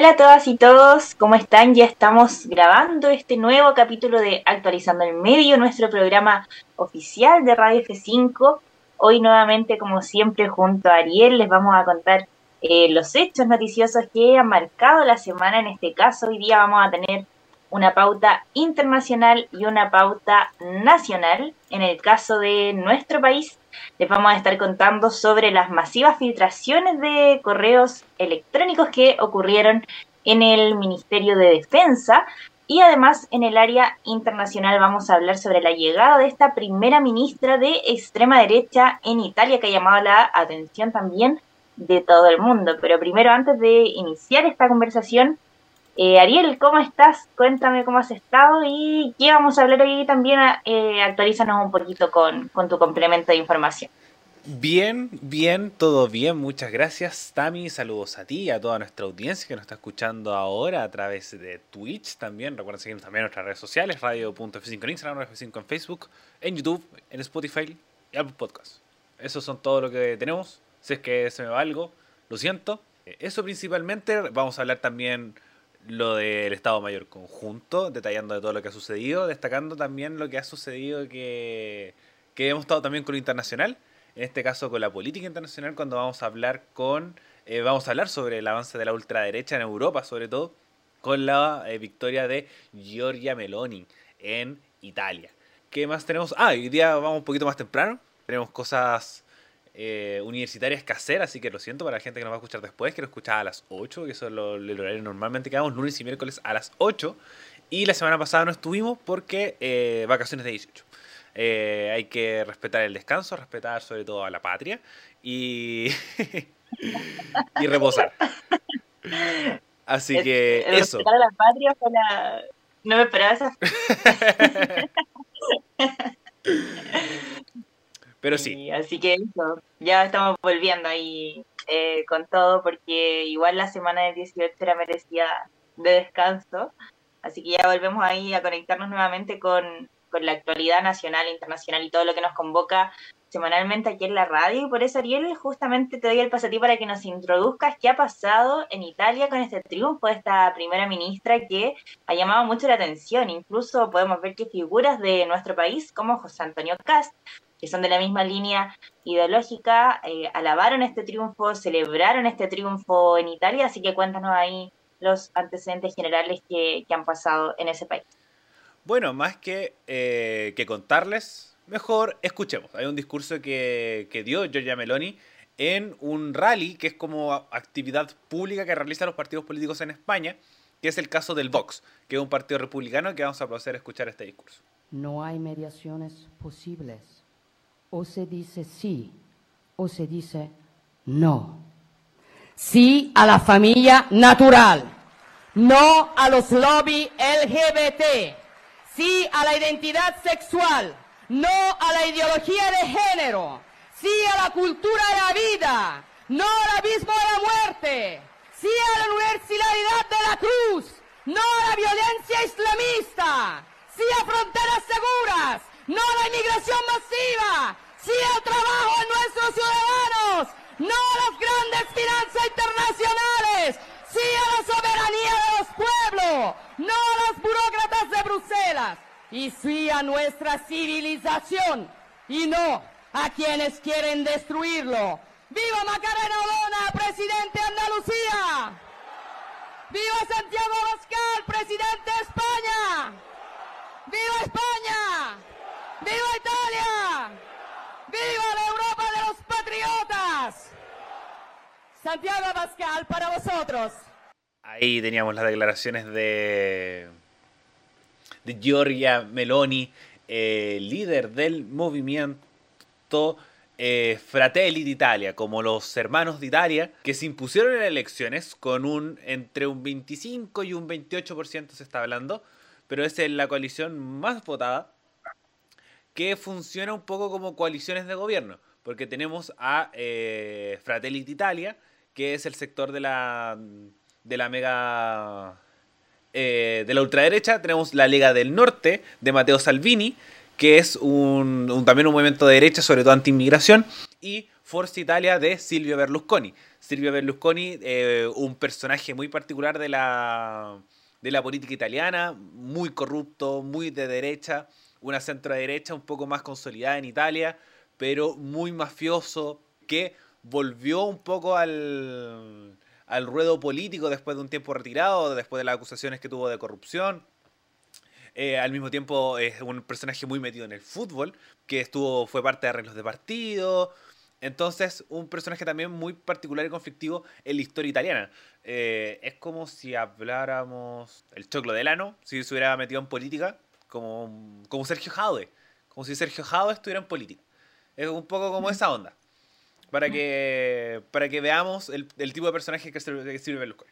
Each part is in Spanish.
Hola a todas y todos, ¿cómo están? Ya estamos grabando este nuevo capítulo de Actualizando el Medio, nuestro programa oficial de Radio F5. Hoy nuevamente, como siempre, junto a Ariel les vamos a contar eh, los hechos noticiosos que han marcado la semana. En este caso, hoy día vamos a tener una pauta internacional y una pauta nacional. En el caso de nuestro país, les vamos a estar contando sobre las masivas filtraciones de correos electrónicos que ocurrieron en el Ministerio de Defensa. Y además en el área internacional vamos a hablar sobre la llegada de esta primera ministra de extrema derecha en Italia que ha llamado la atención también de todo el mundo. Pero primero, antes de iniciar esta conversación, eh, Ariel, ¿cómo estás? Cuéntame cómo has estado y qué vamos a hablar hoy también. Eh, actualízanos un poquito con, con tu complemento de información. Bien, bien, todo bien, muchas gracias Tami, saludos a ti y a toda nuestra audiencia que nos está escuchando ahora a través de Twitch también, recuerden seguirnos también en nuestras redes sociales, radio.f5 en Instagram, F5 en Facebook, en YouTube, en Spotify y Apple Podcast. Eso son todo lo que tenemos, si es que se me va algo, lo siento. Eh, eso principalmente, vamos a hablar también lo del Estado Mayor Conjunto, detallando de todo lo que ha sucedido, destacando también lo que ha sucedido que, que hemos estado también con lo internacional, en este caso con la política internacional, cuando vamos a hablar con, eh, vamos a hablar sobre el avance de la ultraderecha en Europa, sobre todo, con la eh, victoria de Giorgia Meloni en Italia. ¿Qué más tenemos? Ah, hoy día vamos un poquito más temprano, tenemos cosas eh, universitarias hacer, así que lo siento para la gente que nos va a escuchar después, que lo escuchaba a las 8, que eso es lo, el horario normalmente que damos, lunes y miércoles a las 8. Y la semana pasada no estuvimos porque eh, vacaciones de 18. Eh, hay que respetar el descanso, respetar sobre todo a la patria y, y reposar. Así que eso. Respetar a la patria fue la... No me esperaba esa. Pero sí. Así que eso, ya estamos volviendo ahí eh, con todo, porque igual la semana del 18 era merecida de descanso. Así que ya volvemos ahí a conectarnos nuevamente con, con la actualidad nacional, internacional y todo lo que nos convoca semanalmente aquí en la radio. Y por eso, Ariel, justamente te doy el paso a ti para que nos introduzcas qué ha pasado en Italia con este triunfo de esta primera ministra que ha llamado mucho la atención. Incluso podemos ver que figuras de nuestro país, como José Antonio Cast, que son de la misma línea ideológica, eh, alabaron este triunfo, celebraron este triunfo en Italia, así que cuéntanos ahí los antecedentes generales que, han pasado en ese país. Bueno, más que, eh, que contarles, mejor escuchemos. Hay un discurso que, que dio Giorgia Meloni en un rally que es como actividad pública que realizan los partidos políticos en España, que es el caso del Vox, que es un partido republicano que vamos a proceder a escuchar este discurso. No hay mediaciones posibles o se dice sí o se dice no. Sí a la familia natural, no a los lobby LGBT, sí a la identidad sexual, no a la ideología de género, sí a la cultura de la vida, no al abismo de la muerte, sí a la universalidad de la cruz, no a la violencia islamista, sí a fronteras seguras, no a la inmigración masiva, sí al trabajo de nuestros ciudadanos, no a las grandes finanzas internacionales, sí a la soberanía de los pueblos, no a las burócratas de Bruselas, y sí a nuestra civilización, y no a quienes quieren destruirlo. ¡Viva Macarena Olona, presidente de Andalucía! ¡Viva Santiago Abascal, presidente de España! ¡Viva España! ¡Viva Italia! ¡Viva la Europa de los patriotas! Santiago Abascal para vosotros. Ahí teníamos las declaraciones de, de Giorgia Meloni, eh, líder del movimiento eh, Fratelli d'Italia, como los hermanos de Italia, que se impusieron en elecciones con un entre un 25 y un 28% se está hablando, pero es la coalición más votada que funciona un poco como coaliciones de gobierno, porque tenemos a eh, Fratelli d'Italia, que es el sector de la, de la mega... Eh, de la ultraderecha, tenemos la Lega del Norte de Matteo Salvini, que es un, también un movimiento de derecha, sobre todo anti-inmigración, y Forza Italia de Silvio Berlusconi. Silvio Berlusconi, eh, un personaje muy particular de la, de la política italiana, muy corrupto, muy de derecha, una centro derecha un poco más consolidada en Italia, pero muy mafioso, que volvió un poco al, al ruedo político después de un tiempo retirado, después de las acusaciones que tuvo de corrupción. Eh, al mismo tiempo es un personaje muy metido en el fútbol, que estuvo, fue parte de arreglos de partido. Entonces, un personaje también muy particular y conflictivo en la historia italiana. Eh, es como si habláramos el choclo del ano, si se hubiera metido en política, como, como Sergio Jaude. Como si Sergio Jaude estuviera en política. Es un poco como esa onda. Para que, para que veamos el, tipo de personaje que sirve, que sirve Berlusconi.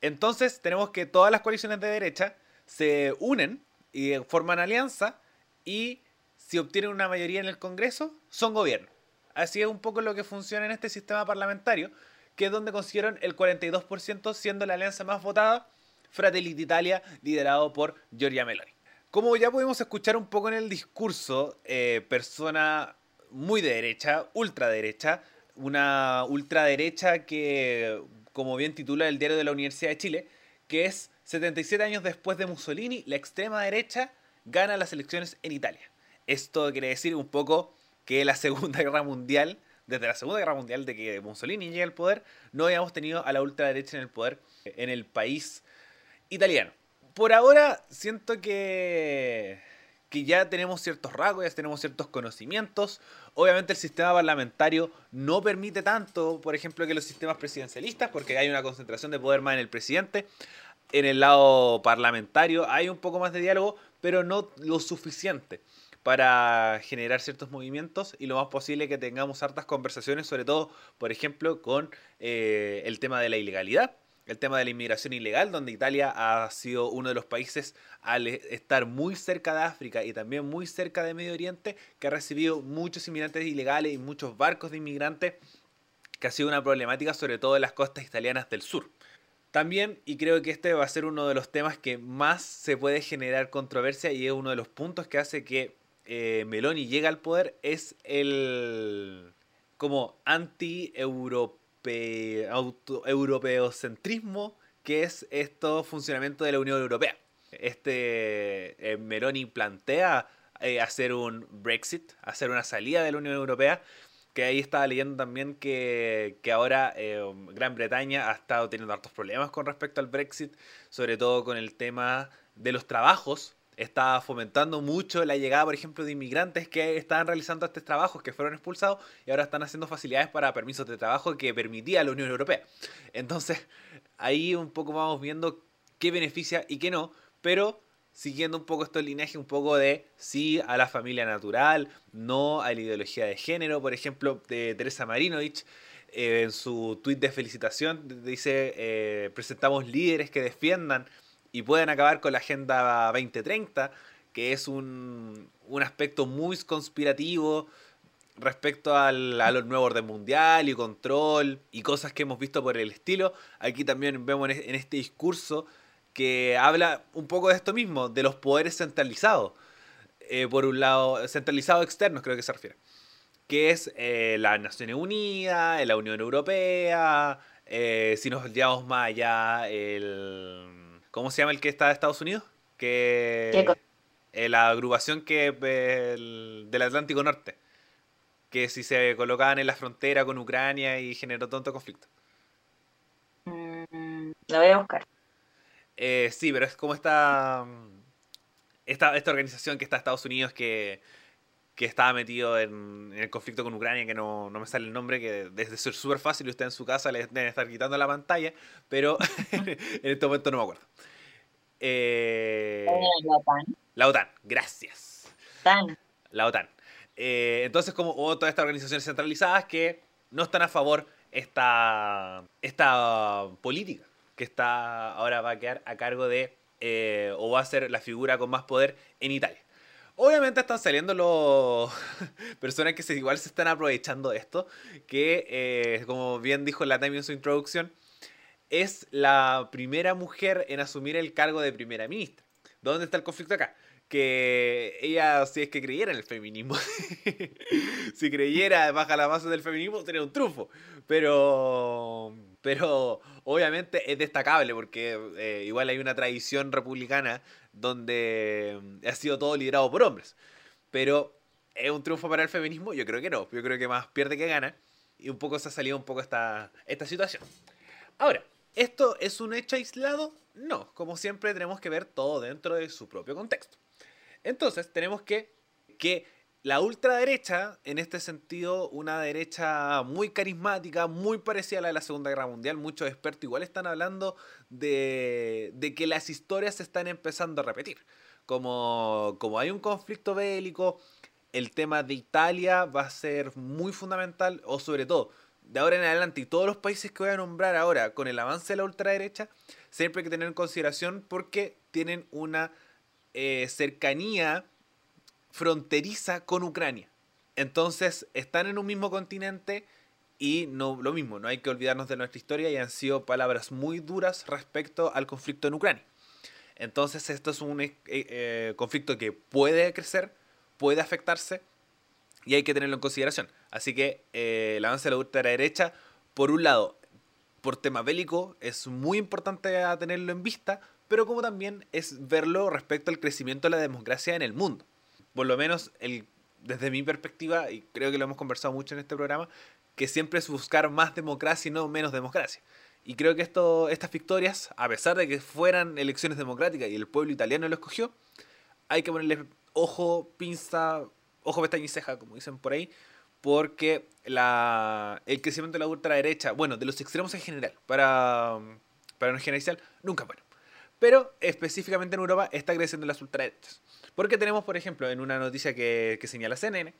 Entonces, tenemos que todas las coaliciones de derecha se unen y forman alianza y si obtienen una mayoría en el Congreso, son gobierno. Así es un poco lo que funciona en este sistema parlamentario, que es donde consiguieron el 42% siendo la alianza más votada, Fratelli d'Italia, liderado por Giorgia Meloni. Como ya pudimos escuchar un poco en el discurso, eh, persona muy de derecha, ultraderecha, una ultraderecha que, como bien titula el diario de la Universidad de Chile, que es 77 años después de Mussolini, la extrema derecha gana las elecciones en Italia. Esto quiere decir un poco que la Segunda Guerra Mundial, desde la Segunda Guerra Mundial de que Mussolini llega al poder, no habíamos tenido a la ultraderecha en el poder en el país italiano. Por ahora siento que que ya tenemos ciertos rasgos, ya tenemos ciertos conocimientos. Obviamente el sistema parlamentario no permite tanto, por ejemplo, que los sistemas presidencialistas, porque hay una concentración de poder más en el presidente en el lado parlamentario hay un poco más de diálogo, pero no lo suficiente para generar ciertos movimientos y lo más posible que tengamos hartas conversaciones, sobre todo, por ejemplo, con eh, el tema de la ilegalidad, el tema de la inmigración ilegal, donde Italia ha sido uno de los países al estar muy cerca de África y también muy cerca de Medio Oriente, que ha recibido muchos inmigrantes ilegales y muchos barcos de inmigrantes, que ha sido una problemática sobre todo en las costas italianas del sur. También, y creo que este va a ser uno de los temas que más se puede generar controversia y es uno de los puntos que hace que eh, Meloni llegue al poder, es el como anti-europeocentrismo que es esto funcionamiento de la Unión Europea. Este eh, Meloni plantea eh, hacer un Brexit, hacer una salida de la Unión Europea, que ahí estaba leyendo también que, ahora eh, Gran Bretaña ha estado teniendo hartos problemas con respecto al Brexit, sobre todo con el tema de los trabajos. Está fomentando mucho la llegada, por ejemplo, de inmigrantes que estaban realizando estos trabajos, que fueron expulsados y ahora están haciendo facilidades para permisos de trabajo que permitía la Unión Europea. Entonces, ahí un poco vamos viendo qué beneficia y qué no, pero siguiendo un poco este linaje, un poco de sí a la familia natural, no a la ideología de género, por ejemplo, de Teresa Marinovich. Eh, en su tuit de felicitación dice, eh, presentamos líderes que defiendan y puedan acabar con la Agenda 2030, que es un, un aspecto muy conspirativo respecto al, a nuevo orden mundial y control y cosas que hemos visto por el estilo. Aquí también vemos en este discurso que habla un poco de esto mismo, de los poderes centralizados. Eh, por un lado, centralizados externos creo que se refiere. Que es eh, las Naciones Unidas, la Unión Europea, eh, si nos llevamos más allá, el... ¿Cómo se llama el que está de Estados Unidos? Que... la agrupación que del Atlántico Norte. Que si se colocaban en la frontera con Ucrania y generó tanto conflicto. Mm, la voy a buscar. Eh, sí, pero es como esta, esta, esta organización que está en Estados Unidos que, que estaba metido en, el conflicto con Ucrania, que no, me sale el nombre, que desde ser súper fácil y usted en su casa le deben estar quitando la pantalla, pero en este momento no me acuerdo. Eh, la OTAN. La OTAN, gracias. La OTAN. Eh, entonces, como todas estas organizaciones centralizadas que no están a favor esta, esta política que está ahora va a quedar a cargo de, eh, o va a ser la figura con más poder en Italia. Obviamente están saliendo los personas que se, igual se están aprovechando de esto, que eh, como bien dijo la Time en su introducción, es la primera mujer en asumir el cargo de primera ministra. ¿Dónde está el conflicto acá? que ella, si es que creyera en el feminismo, si creyera baja la base del feminismo, sería un trufo. Pero, pero obviamente es destacable porque eh, igual hay una tradición republicana donde ha sido todo liderado por hombres. Pero ¿es un triunfo para el feminismo? Yo creo que no. Yo creo que más pierde que gana. Y un poco se ha salido un poco esta, esta situación. Ahora, ¿esto es un hecho aislado? No. Como siempre tenemos que ver todo dentro de su propio contexto. Entonces, tenemos que que la ultraderecha, en este sentido, una derecha muy carismática, muy parecida a la de la Segunda Guerra Mundial, muchos expertos igual están hablando de, de que las historias se están empezando a repetir. Como, como hay un conflicto bélico, el tema de Italia va a ser muy fundamental, o sobre todo, de ahora en adelante, y todos los países que voy a nombrar ahora, con el avance de la ultraderecha, siempre hay que tener en consideración porque tienen una eh, cercanía fronteriza con Ucrania. Entonces, están en un mismo continente y no lo mismo, no hay que olvidarnos de nuestra historia y han sido palabras muy duras respecto al conflicto en Ucrania. Entonces, esto es un eh, eh, conflicto que puede crecer, puede afectarse y hay que tenerlo en consideración. Así que eh, el avance de la ultraderecha, por un lado, por tema bélico, es muy importante tenerlo en vista, pero como también es verlo respecto al crecimiento de la democracia en el mundo por lo menos el, desde mi perspectiva, y creo que lo hemos conversado mucho en este programa, que siempre es buscar más democracia y no menos democracia. Y creo que esto, estas victorias, a pesar de que fueran elecciones democráticas y el pueblo italiano lo escogió, hay que ponerle ojo, pinza, ojo, pestaña y ceja, como dicen por ahí, porque la, el crecimiento de la ultraderecha, bueno, de los extremos en general, para, para no generalizar, nunca bueno. Pero específicamente en Europa está creciendo las ultraderechas. Porque tenemos, por ejemplo, en una noticia que, señala CNN,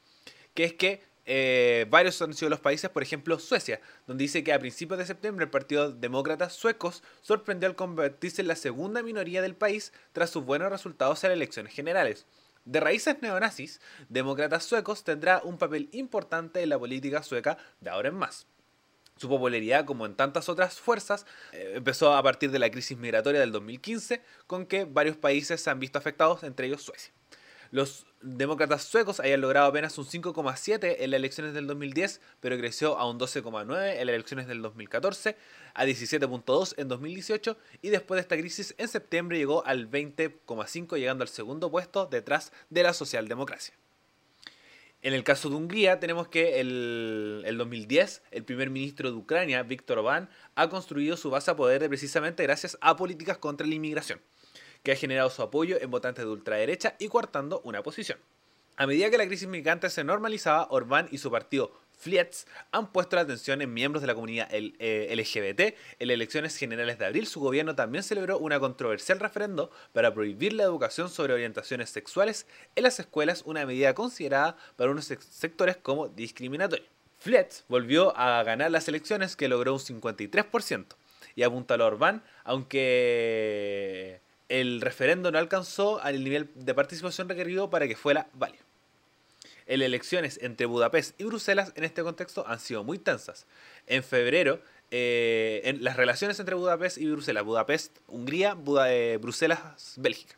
que es que eh, varios han sido los países, por ejemplo Suecia, donde dice que a principios de septiembre el Partido Demócrata Suecos sorprendió al convertirse en la segunda minoría del país tras sus buenos resultados en elecciones generales. De raíces neonazis, Demócratas Suecos tendrá un papel importante en la política sueca de ahora en más. Su popularidad, como en tantas otras fuerzas, eh, empezó a partir de la crisis migratoria del 2015, con que varios países se han visto afectados, entre ellos Suecia. Los demócratas suecos habían logrado apenas un 5,7 en las elecciones del 2010, pero creció a un 12,9 en las elecciones del 2014, a 17,2 en 2018 y después de esta crisis en septiembre llegó al 20,5 llegando al segundo puesto detrás de la socialdemocracia. En el caso de Hungría tenemos que el, el 2010 el primer ministro de Ucrania, Víctor Orbán, ha construido su base a poder precisamente gracias a políticas contra la inmigración, que ha generado su apoyo en votantes de ultraderecha y coartando una posición. A medida que la crisis migrante se normalizaba, Orbán y su partido Fliets han puesto la atención en miembros de la comunidad LGBT. Eh, en las elecciones generales de abril, su gobierno también celebró una controversial referendo para prohibir la educación sobre orientaciones sexuales en las escuelas, una medida considerada para unos sectores como discriminatoria. Fliets volvió a ganar las elecciones que logró un 53% y apuntaló a Orbán, aunque el referendo no alcanzó al nivel de participación requerido para que fuera válido en elecciones entre Budapest y Bruselas en este contexto han sido muy tensas. En febrero, eh, en las relaciones entre Budapest y Bruselas, Budapest, Hungría, eh, Bruselas, Bélgica.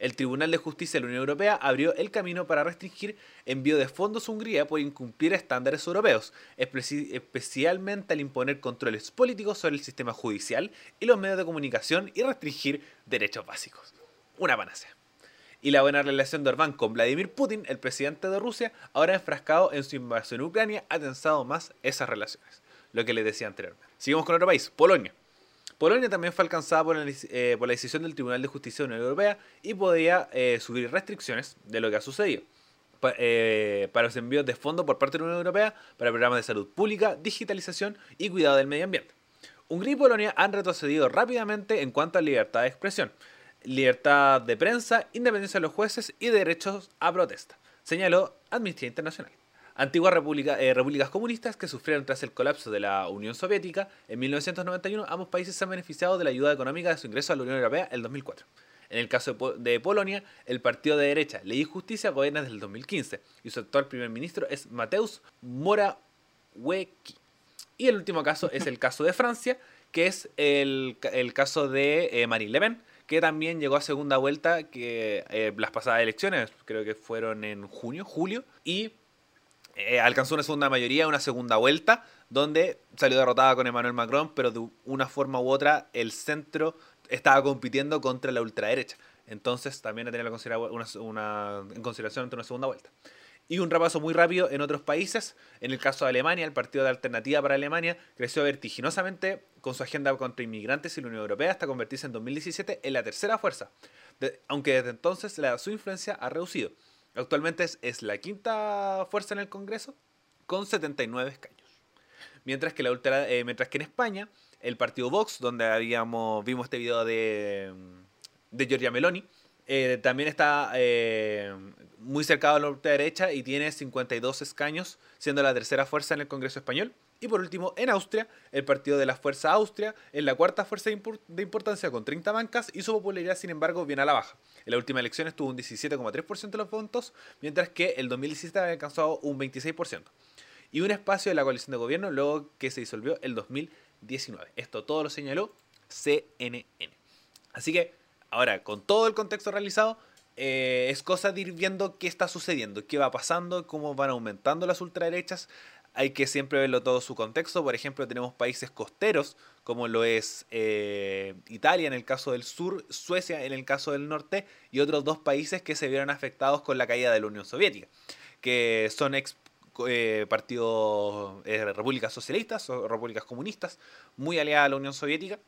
El Tribunal de Justicia de la Unión Europea abrió el camino para restringir envío de fondos a Hungría por incumplir estándares europeos, especialmente al imponer controles políticos sobre el sistema judicial y los medios de comunicación y restringir derechos básicos. Una panacea y la buena relación de Orbán con Vladimir Putin, el presidente de Rusia, ahora enfrascado en su invasión en Ucrania, ha tensado más esas relaciones. Lo que les decía anteriormente. Seguimos con otro país, Polonia. Polonia también fue alcanzada por, eh, la decisión del Tribunal de Justicia de la Unión Europea y podía eh, subir restricciones de lo que ha sucedido. Eh, para los envíos de fondos por parte de la Unión Europea para programas de salud pública, digitalización y cuidado del medio ambiente. Hungría y Polonia han retrocedido rápidamente en cuanto a libertad de expresión libertad de prensa, independencia de los jueces y derechos a protesta, señaló Amnistía Internacional. Antiguas eh, repúblicas comunistas que sufrieron tras el colapso de la Unión Soviética en 1991, ambos países se han beneficiado de la ayuda económica de su ingreso a la Unión Europea en el 2004. En el caso de, Polonia, el partido de derecha Ley y Justicia gobierna desde el 2015 y su actual primer ministro es Mateusz Morawiecki. Y el último caso es el caso de Francia, que es el, el caso de eh, Marine Le Pen, que también llegó a segunda vuelta, que eh, las pasadas elecciones, creo que fueron en junio, julio, y eh, alcanzó una segunda mayoría, una segunda vuelta, donde salió derrotada con Emmanuel Macron, pero de una forma u otra el centro estaba compitiendo contra la ultraderecha. Entonces también a tener en consideración ante una segunda vuelta. Y un repaso muy rápido en otros países. En el caso de Alemania, el Partido de Alternativa para Alemania creció vertiginosamente con su agenda contra inmigrantes y la Unión Europea hasta convertirse en 2017 en la tercera fuerza, aunque desde entonces su influencia ha reducido. Actualmente es, la quinta fuerza en el Congreso con 79 escaños. Mientras que, eh, mientras que en España, el partido Vox, donde habíamos, vimos este video de, de Giorgia Meloni, eh, también está eh, muy cercado a la ultraderecha y tiene 52 escaños, siendo la tercera fuerza en el Congreso español. Y por último, en Austria, el partido de la Fuerza Austria es la cuarta fuerza de importancia con 30 bancas y su popularidad, sin embargo, viene a la baja. En la última elección estuvo un 17,3% de los votos, mientras que el 2017 había alcanzado un 26%. Y un espacio de la coalición de gobierno luego que se disolvió el 2019. Esto todo lo señaló CNN. Así que, ahora, con todo el contexto realizado, eh, es cosa de ir viendo qué está sucediendo, qué va pasando, cómo van aumentando las ultraderechas hay que siempre verlo todo su contexto. Por ejemplo, tenemos países costeros, como lo es eh, Italia en el caso del sur, Suecia en el caso del norte, y otros dos países que se vieron afectados con la caída de la Unión Soviética, que son ex eh, partidos, repúblicas socialistas o repúblicas comunistas, muy aliadas a la Unión Soviética,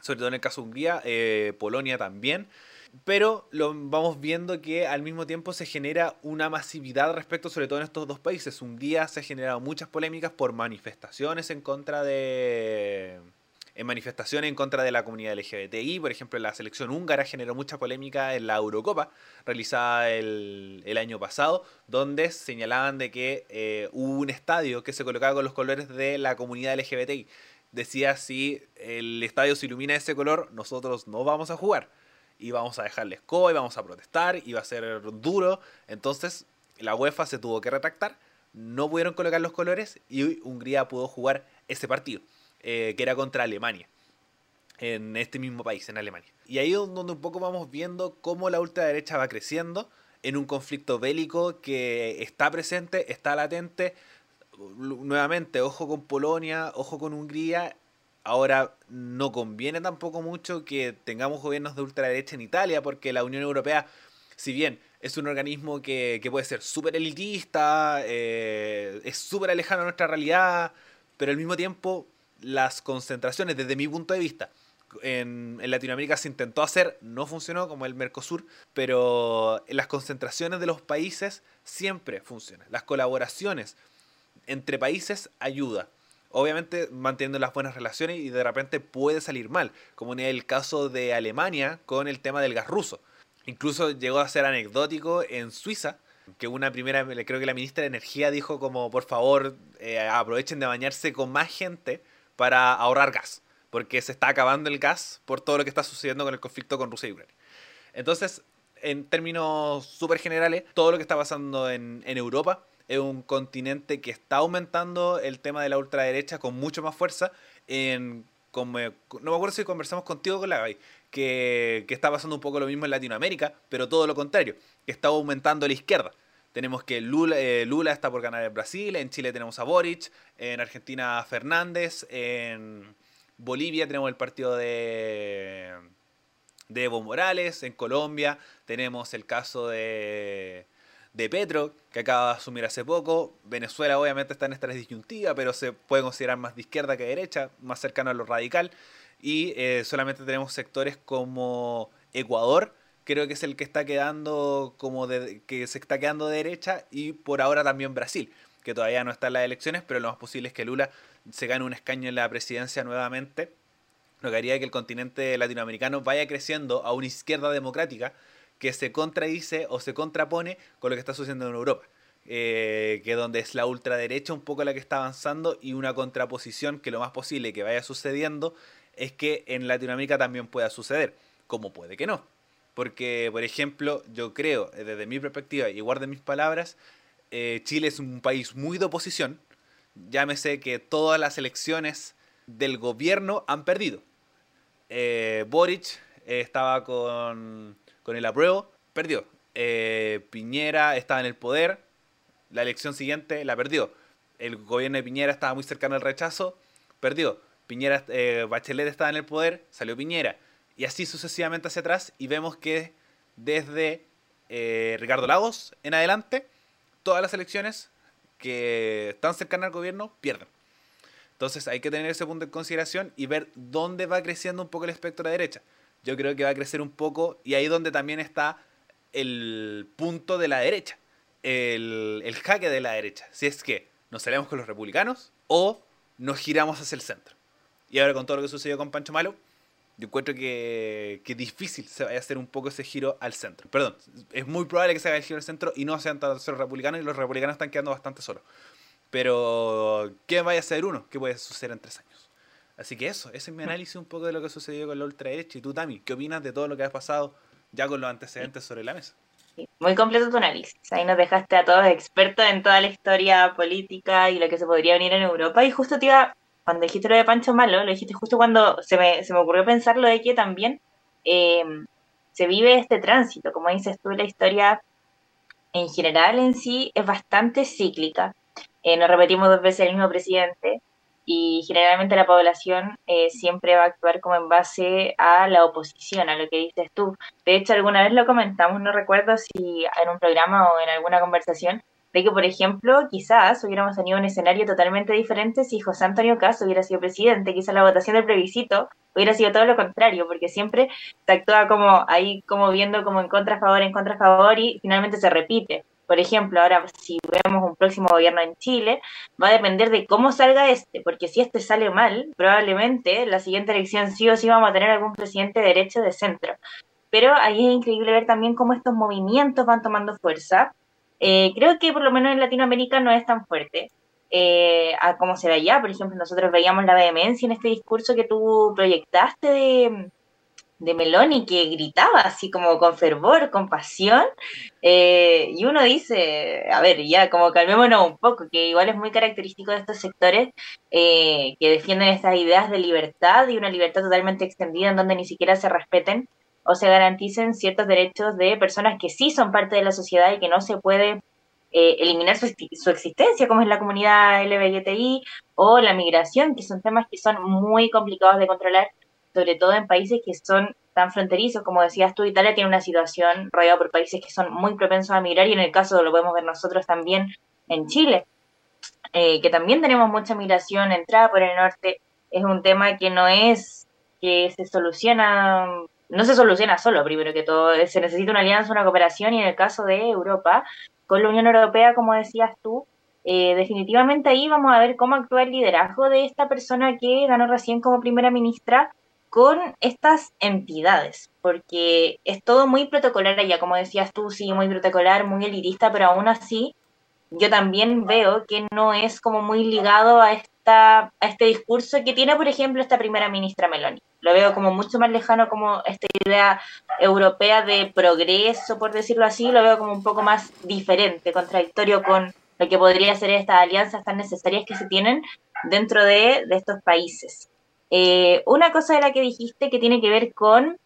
sobre todo en el caso de Hungría, Polonia también pero lo vamos viendo que al mismo tiempo se genera una masividad respecto sobre todo en estos dos países. Un día se generado muchas polémicas por manifestaciones en contra de en manifestaciones en contra de la comunidad LGBTI, por ejemplo la selección húngara generó mucha polémica en la Eurocopa realizada el, año pasado, donde señalaban de que eh, hubo un estadio que se colocaba con los colores de la comunidad LGBTI. Decía si el estadio se ilumina de ese color, nosotros no vamos a jugar y vamos a dejarle escoba y vamos a protestar y va a ser duro. Entonces la UEFA se tuvo que retractar, no pudieron colocar los colores y Hungría pudo jugar ese partido, eh, que era contra Alemania, en este mismo país, en Alemania. Y ahí es donde un poco vamos viendo cómo la ultraderecha va creciendo en un conflicto bélico que está presente, está latente. Nuevamente, ojo con Polonia, ojo con Hungría Ahora, no conviene tampoco mucho que tengamos gobiernos de ultraderecha en Italia, porque la Unión Europea, si bien es un organismo que, puede ser súper elitista, eh, es súper alejado de nuestra realidad, pero al mismo tiempo las concentraciones, desde mi punto de vista, en, en, Latinoamérica se intentó hacer, no funcionó como el Mercosur, pero las concentraciones de los países siempre funcionan. Las colaboraciones entre países ayuda obviamente manteniendo las buenas relaciones y de repente puede salir mal, como en el caso de Alemania con el tema del gas ruso. Incluso llegó a ser anecdótico en Suiza, que una primera, creo que la ministra de Energía dijo como, por favor, eh, aprovechen de bañarse con más gente para ahorrar gas, porque se está acabando el gas por todo lo que está sucediendo con el conflicto con Rusia y Ucrania. Entonces, en términos súper generales, todo lo que está pasando en, en Europa es un continente que está aumentando el tema de la ultraderecha con mucho más fuerza. En, como, no me acuerdo si conversamos contigo con la Gaby, que, que está pasando un poco lo mismo en Latinoamérica, pero todo lo contrario, que está aumentando la izquierda. Tenemos que Lula, eh, Lula está por ganar en Brasil, en Chile tenemos a Boric, en Argentina Fernández, en Bolivia tenemos el partido de, de Evo Morales, en Colombia tenemos el caso de, de Petro, que acaba de asumir hace poco. Venezuela obviamente está en esta disyuntiva, pero se puede considerar más de izquierda que de derecha, más cercano a lo radical. Y eh, solamente tenemos sectores como Ecuador, creo que es el que está quedando como de, que se está quedando de derecha, y por ahora también Brasil, que todavía no está en las elecciones, pero lo más posible es que Lula se gane un escaño en la presidencia nuevamente, lo que haría que el continente latinoamericano vaya creciendo a una izquierda democrática que se contradice o se contrapone con lo que está sucediendo en Europa. Eh, que donde es la ultraderecha un poco la que está avanzando y una contraposición que lo más posible que vaya sucediendo es que en Latinoamérica también pueda suceder, como puede que no. Porque, por ejemplo, yo creo, eh, desde mi perspectiva, y guarden mis palabras, eh, Chile es un país muy de oposición. Llámese que todas las elecciones del gobierno han perdido. Boric estaba con, con el apruebo, perdió. Eh, Piñera estaba en el poder, la elección siguiente la perdió. El gobierno de Piñera estaba muy cercano al rechazo, perdió. Piñera, Bachelet estaba en el poder, salió Piñera. Y así sucesivamente hacia atrás y vemos que desde Ricardo Lagos en adelante, todas las elecciones que están cercanas al gobierno pierden. Entonces hay que tener ese punto en consideración y ver dónde va creciendo un poco el espectro de la derecha. Yo creo que va a crecer un poco y ahí donde también está el punto de la derecha, el, jaque de la derecha. Si es que nos salimos con los republicanos o nos giramos hacia el centro. Y ahora con todo lo que sucedió con Pancho Malo, yo encuentro que, que difícil se vaya a hacer un poco ese giro al centro. Perdón, es muy probable que se haga el giro al centro y no sean tantos los republicanos y los republicanos están quedando bastante solos. Pero, ¿qué vaya a ser uno? ¿Qué puede suceder en tres años? Así que eso, ese es mi análisis un poco de lo que sucedió con la ultraderecha. Y tú, Tami, ¿qué opinas de todo lo que ha pasado ya con los antecedentes sobre la mesa? Muy completo tu análisis. Ahí nos dejaste a todos expertos en toda la historia política y lo que se podría venir en Europa. Y justo te iba, cuando dijiste lo de Pancho Malo, lo dijiste justo cuando se me, se me ocurrió pensar lo de que también eh, se vive este tránsito. Como dices tú, la historia en general en sí es bastante cíclica eh, nos repetimos dos veces el mismo presidente y generalmente la población eh, siempre va a actuar como en base a la oposición, a lo que dices tú. De hecho, alguna vez lo comentamos, no recuerdo si en un programa o en alguna conversación, de que, por ejemplo, quizás hubiéramos tenido un escenario totalmente diferente si José Antonio Castro hubiera sido presidente, quizás la votación del plebiscito hubiera sido todo lo contrario, porque siempre se actúa como ahí, como viendo como en contra, favor, en contra, favor, y finalmente se repite. Por ejemplo, ahora si vemos un próximo gobierno en Chile, va a depender de cómo salga este, porque si este sale mal, probablemente la siguiente elección sí o sí vamos a tener algún presidente de derecha o de centro. Pero ahí es increíble ver también cómo estos movimientos van tomando fuerza. Eh, creo que por lo menos en Latinoamérica no es tan fuerte. Eh, a cómo se ve allá, por ejemplo, nosotros veíamos la vehemencia en este discurso que tú proyectaste de, de Meloni que gritaba así como con fervor, con pasión, eh, y uno dice, a ver, ya como calmémonos un poco, que igual es muy característico de estos sectores eh, que defienden estas ideas de libertad y una libertad totalmente extendida en donde ni siquiera se respeten o se garanticen ciertos derechos de personas que sí son parte de la sociedad y que no se puede eh, eliminar su, su, existencia, como es la comunidad LGBTI o la migración, que son temas que son muy complicados de controlar sobre todo en países que son tan fronterizos, como decías tú, Italia tiene una situación rodeada por países que son muy propensos a migrar y en el caso lo podemos ver nosotros también en Chile, eh, que también tenemos mucha migración entrada por el norte, es un tema que no es que se soluciona, no se soluciona solo, primero que todo, se necesita una alianza, una cooperación y en el caso de Europa, con la Unión Europea, como decías tú, eh, definitivamente ahí vamos a ver cómo actúa el liderazgo de esta persona que ganó recién como primera ministra con estas entidades, porque es todo muy protocolar allá, como decías tú, sí, muy protocolar, muy elitista, pero aún así yo también veo que no es como muy ligado a esta a este discurso que tiene, por ejemplo, esta primera ministra Meloni. Lo veo como mucho más lejano como esta idea europea de progreso, por decirlo así, lo veo como un poco más diferente, contradictorio con lo que podría ser estas alianzas tan necesarias que se tienen dentro de, de estos países. Eh, una cosa de la que dijiste que tiene que ver con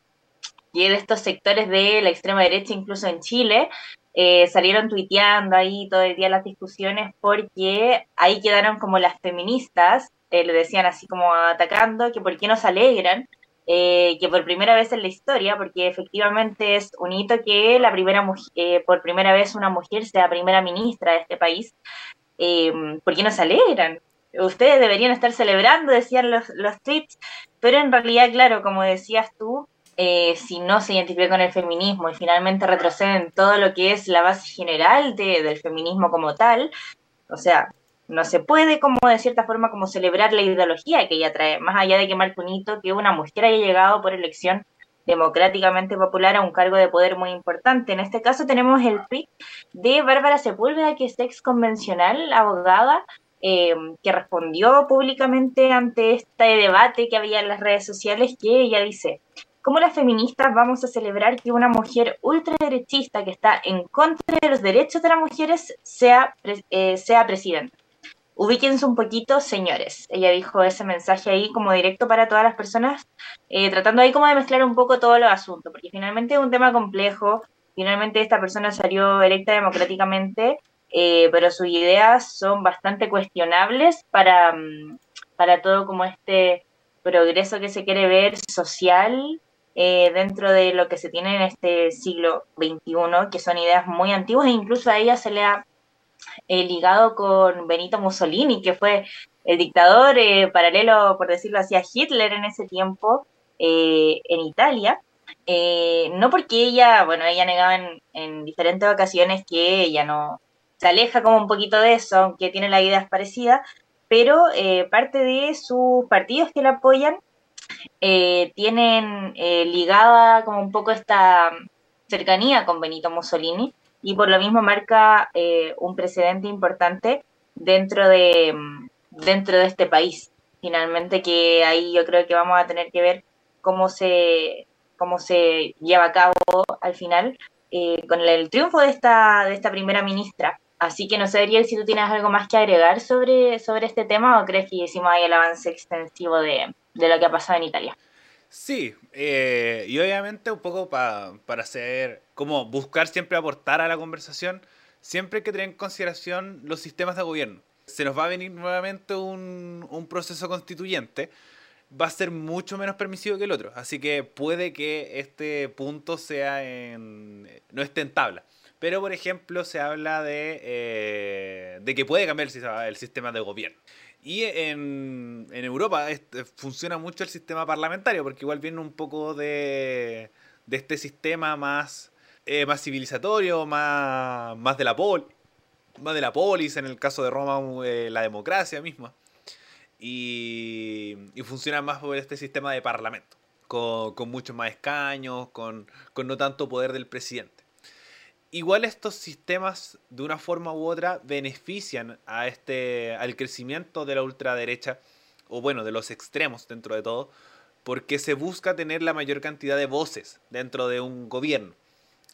que de estos sectores de la extrema derecha, incluso en Chile, eh, salieron tuiteando ahí todo el día las discusiones porque ahí quedaron como las feministas, eh, le decían así como atacando, que por qué no se alegran, que por primera vez en la historia, porque efectivamente es un hito que la primera por primera vez una mujer sea primera ministra de este país, ¿por qué no se alegran? Ustedes deberían estar celebrando, decían los, los tweets, pero en realidad, claro, como decías tú, eh, si no se identifica con el feminismo y finalmente retroceden todo lo que es la base general de, del feminismo como tal, o sea, no se puede como de cierta forma como celebrar la ideología que ella trae, más allá de que Marcunito, que una mujer haya llegado por elección democráticamente popular a un cargo de poder muy importante. En este caso tenemos el tweet de Bárbara Sepúlveda, que es ex convencional, abogada, eh, que respondió públicamente ante este debate que había en las redes sociales, que ella dice, ¿cómo las feministas vamos a celebrar que una mujer ultraderechista que está en contra de los derechos de las mujeres sea, eh, sea presidenta? ubíquense un poquito, señores. Ella dijo ese mensaje ahí como directo para todas las personas, eh, tratando ahí como de mezclar un poco todos los asuntos, porque finalmente es un tema complejo, finalmente esta persona salió electa democráticamente, eh, pero sus ideas son bastante cuestionables para, mm, para todo como este progreso que se quiere ver social eh, dentro de lo que se tiene en este siglo XXI, que son ideas muy antiguas e incluso a ella se le ha eh, ligado con Benito Mussolini, que fue el dictador paralelo, por decirlo así, a Hitler en ese tiempo en Italia. no porque ella, bueno, ella negaba en, diferentes ocasiones que ella no se aleja como un poquito de eso, aunque tiene las ideas parecidas, pero parte de sus partidos que la apoyan eh, tienen eh, ligada como un poco esta cercanía con Benito Mussolini y por lo mismo marca eh, un precedente importante dentro de, dentro de este país. Finalmente que ahí yo creo que vamos a tener que ver cómo se, cómo se lleva a cabo al final con el, triunfo de esta, de esta primera ministra. Así que no sé, Ariel, si tú tienes algo más que agregar sobre, sobre este tema o crees que hicimos ahí el avance extensivo de, de lo que ha pasado en Italia. Sí, eh, y obviamente un poco para hacer, como buscar siempre aportar a la conversación, siempre hay que tener en consideración los sistemas de gobierno. Se nos va a venir nuevamente un, un proceso constituyente, va a ser mucho menos permisivo que el otro, así que puede que este punto sea en, no esté en tabla. Pero, por ejemplo, se habla de, eh, de que puede cambiar el sistema de gobierno. Y en, en Europa este, funciona mucho el sistema parlamentario, porque igual viene un poco de, de este sistema más, eh, más civilizatorio, más, más, de la pol, más de la polis, en el caso de Roma, eh, la democracia misma. Y, y, funciona más por este sistema de parlamento, con, con muchos más escaños, con, con no tanto poder del presidente igual estos sistemas de una forma u otra benefician a este al crecimiento de la ultraderecha o bueno, de los extremos dentro de todo, porque se busca tener la mayor cantidad de voces dentro de un gobierno.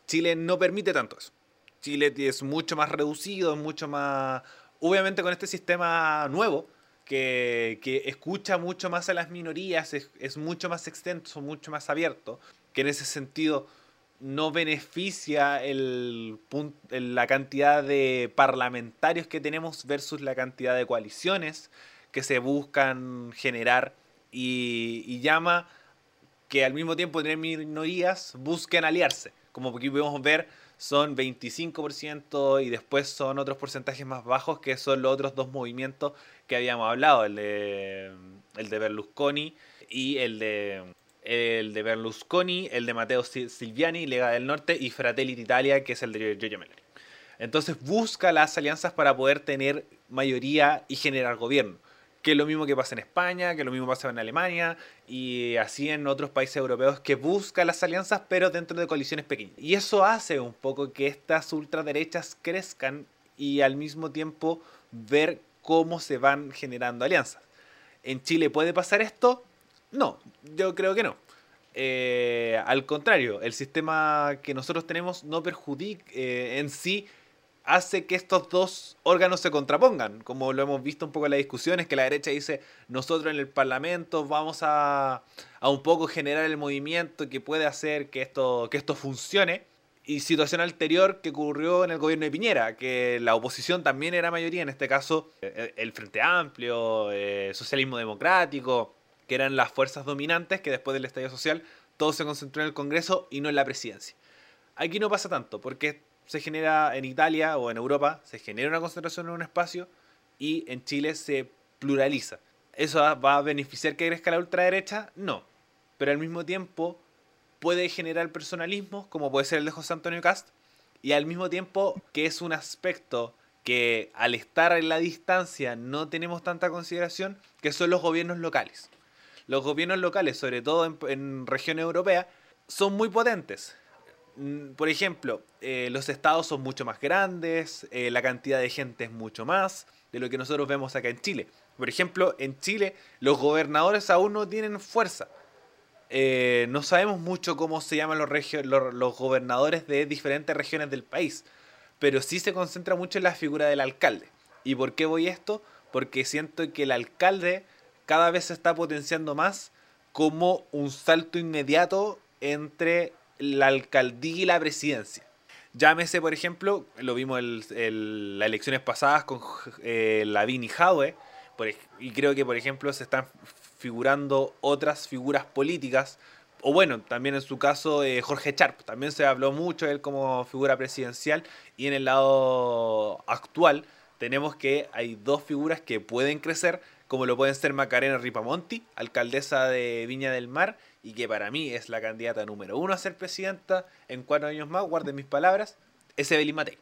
Chile no permite tanto eso. Chile es mucho más reducido, mucho más obviamente con este sistema nuevo que, escucha mucho más a las minorías, es mucho más extenso, mucho más abierto, que en ese sentido no beneficia el, la cantidad de parlamentarios que tenemos versus la cantidad de coaliciones que se buscan generar y, llama que al mismo tiempo tener minorías busquen aliarse. Como aquí podemos ver, son 25% y después son otros porcentajes más bajos que son los otros dos movimientos que habíamos hablado, el de, el de Berlusconi y el de el de Berlusconi, el de Matteo Silviani, Lega del Norte y Fratelli d'Italia, que es el de Giorgio Meloni. Entonces busca las alianzas para poder tener mayoría y generar gobierno. Que es lo mismo que pasa en España, que es lo mismo pasa en Alemania y así en otros países europeos que busca las alianzas pero dentro de coaliciones pequeñas. Y eso hace un poco que estas ultraderechas crezcan y al mismo tiempo ver cómo se van generando alianzas. ¿En Chile puede pasar esto? No, yo creo que no. Eh, al contrario, el sistema que nosotros tenemos no perjudica eh, en sí, hace que estos dos órganos se contrapongan, como lo hemos visto un poco en las discusiones, que la derecha dice, nosotros en el Parlamento vamos a, a un poco generar el movimiento que puede hacer que esto, que esto funcione, y situación anterior que ocurrió en el gobierno de Piñera, que la oposición también era mayoría, en este caso eh, el Frente Amplio, Socialismo Democrático, que eran las fuerzas dominantes, que después del estallido social todo se concentró en el Congreso y no en la presidencia. Aquí no pasa tanto, porque se genera en Italia o en Europa, se genera una concentración en un espacio y en Chile se pluraliza. ¿Eso va a beneficiar que crezca la ultraderecha? No. Pero al mismo tiempo puede generar personalismo, como puede ser el de José Antonio Cast, y al mismo tiempo que es un aspecto que al estar en la distancia no tenemos tanta consideración, que son los gobiernos locales los gobiernos locales, sobre todo en, regiones europeas, son muy potentes. Mm, por ejemplo, eh, los estados son mucho más grandes, eh, la cantidad de gente es mucho más de lo que nosotros vemos acá en Chile. Por ejemplo, en Chile los gobernadores aún no tienen fuerza. Eh, no sabemos mucho cómo se llaman los, los, los, gobernadores de diferentes regiones del país, pero sí se concentra mucho en la figura del alcalde. ¿Y por qué voy esto? porque siento que el alcalde cada vez se está potenciando más como un salto inmediato entre la alcaldía y la presidencia. Llámese, por ejemplo, lo vimos en las elecciones pasadas con eh, Lavín y creo que, por ejemplo, se están figurando otras figuras políticas, o bueno, también en su caso eh, Jorge Charp, también se habló mucho de él como figura presidencial, y en el lado actual tenemos que hay dos figuras que pueden crecer, como lo pueden ser Macarena Ripamonti, alcaldesa de Viña del Mar, y que para mí es la candidata número uno a ser presidenta en cuatro años más, guarden mis palabras, es Evelyn Matei.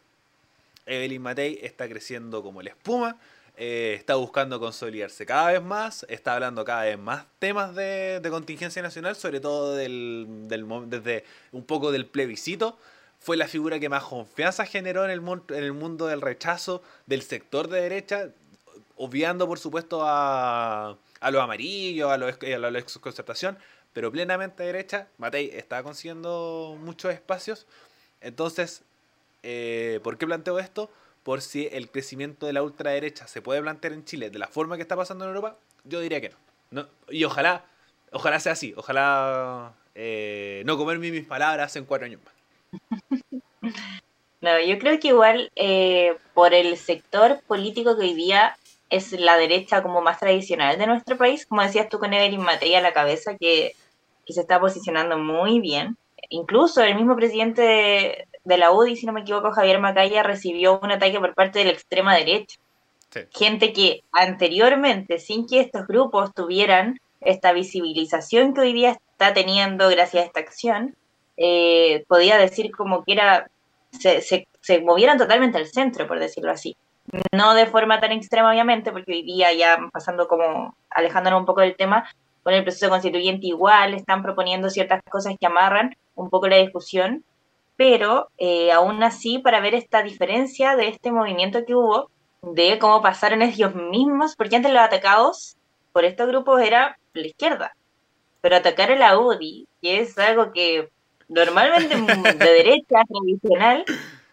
Evelyn Matei está creciendo como la espuma, eh, está buscando consolidarse cada vez más, está hablando cada vez más temas de, contingencia nacional, sobre todo del, desde un poco del plebiscito. Fue la figura que más confianza generó en el, en el mundo del rechazo del sector de derecha, obviando por supuesto a, a los amarillos, a los, a la concertación pero plenamente derecha. Matei está consiguiendo muchos espacios. Entonces, eh, ¿por qué planteo esto? Por si el crecimiento de la ultraderecha se puede plantear en Chile de la forma que está pasando en Europa, yo diría que no. y ojalá, ojalá sea así. Ojalá eh, no comerme mis palabras en cuatro años más. No, yo creo que igual eh, por el sector político que hoy día es la derecha como más tradicional de nuestro país, como decías tú con Evelyn Matei a la cabeza, que que se está posicionando muy bien. Incluso el mismo presidente de, la UDI, si no me equivoco, Javier Macaya, recibió un ataque por parte de la extrema derecha. Gente que anteriormente, sin que estos grupos tuvieran esta visibilización que hoy día está teniendo gracias a esta acción, eh, podía decir como que era, se, se, se movieran totalmente al centro, por decirlo así. No de forma tan extrema, obviamente, porque hoy día ya pasando como alejándonos un poco del tema, con el proceso constituyente igual, están proponiendo ciertas cosas que amarran un poco la discusión, pero eh, aún así para ver esta diferencia de este movimiento que hubo, de cómo pasaron ellos mismos, porque antes los atacados por estos grupos era la izquierda, pero atacar a la UDI, que es algo que normalmente de derecha, tradicional,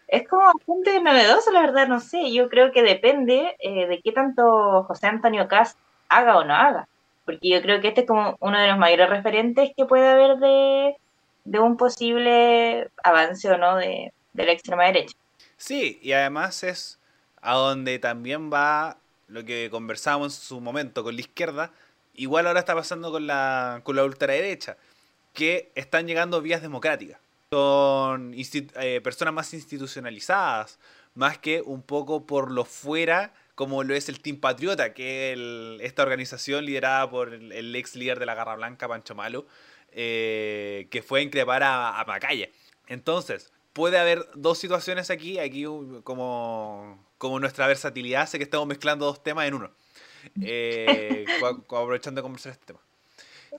es como bastante novedoso, la verdad, no sé, yo creo que depende eh, de qué tanto José Antonio Cast haga o no haga porque yo creo que este es como uno de los mayores referentes que puede haber de, un posible avance o no de, la extrema derecha. Sí, y además es a donde también va lo que conversábamos en su momento con la izquierda, igual ahora está pasando con la, con la ultraderecha, que están llegando vías democráticas. Son eh, personas más institucionalizadas, más que un poco por lo fuera como lo es el Team Patriota, que es esta organización liderada por el, ex líder de la Garra Blanca, Pancho Malo, eh, que fue a increpar a, Macaya. Entonces, puede haber dos situaciones aquí, aquí como, como nuestra versatilidad, sé que estamos mezclando dos temas en uno, eh, aprovechando de conversar este tema.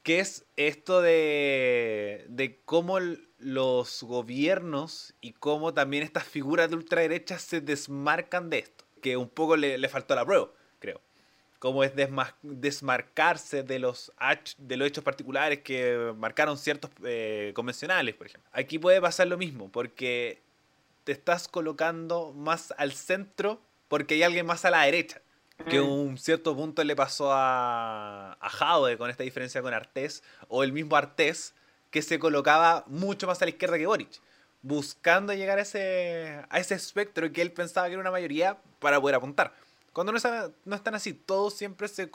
Que es esto de, de cómo los gobiernos y cómo también estas figuras de ultraderecha se desmarcan de esto que un poco le, faltó la prueba, creo. Cómo es desmarcarse de los, de los hechos particulares que marcaron ciertos eh, convencionales, por ejemplo. Aquí puede pasar lo mismo, porque te estás colocando más al centro porque hay alguien más a la derecha. Que mm. un cierto punto le pasó a, a Jaude con esta diferencia con Artés, o el mismo Artés, que se colocaba mucho más a la izquierda que Boric buscando llegar a ese, a ese espectro que él pensaba que era una mayoría para poder apuntar. Cuando no, no están así, todos siempre se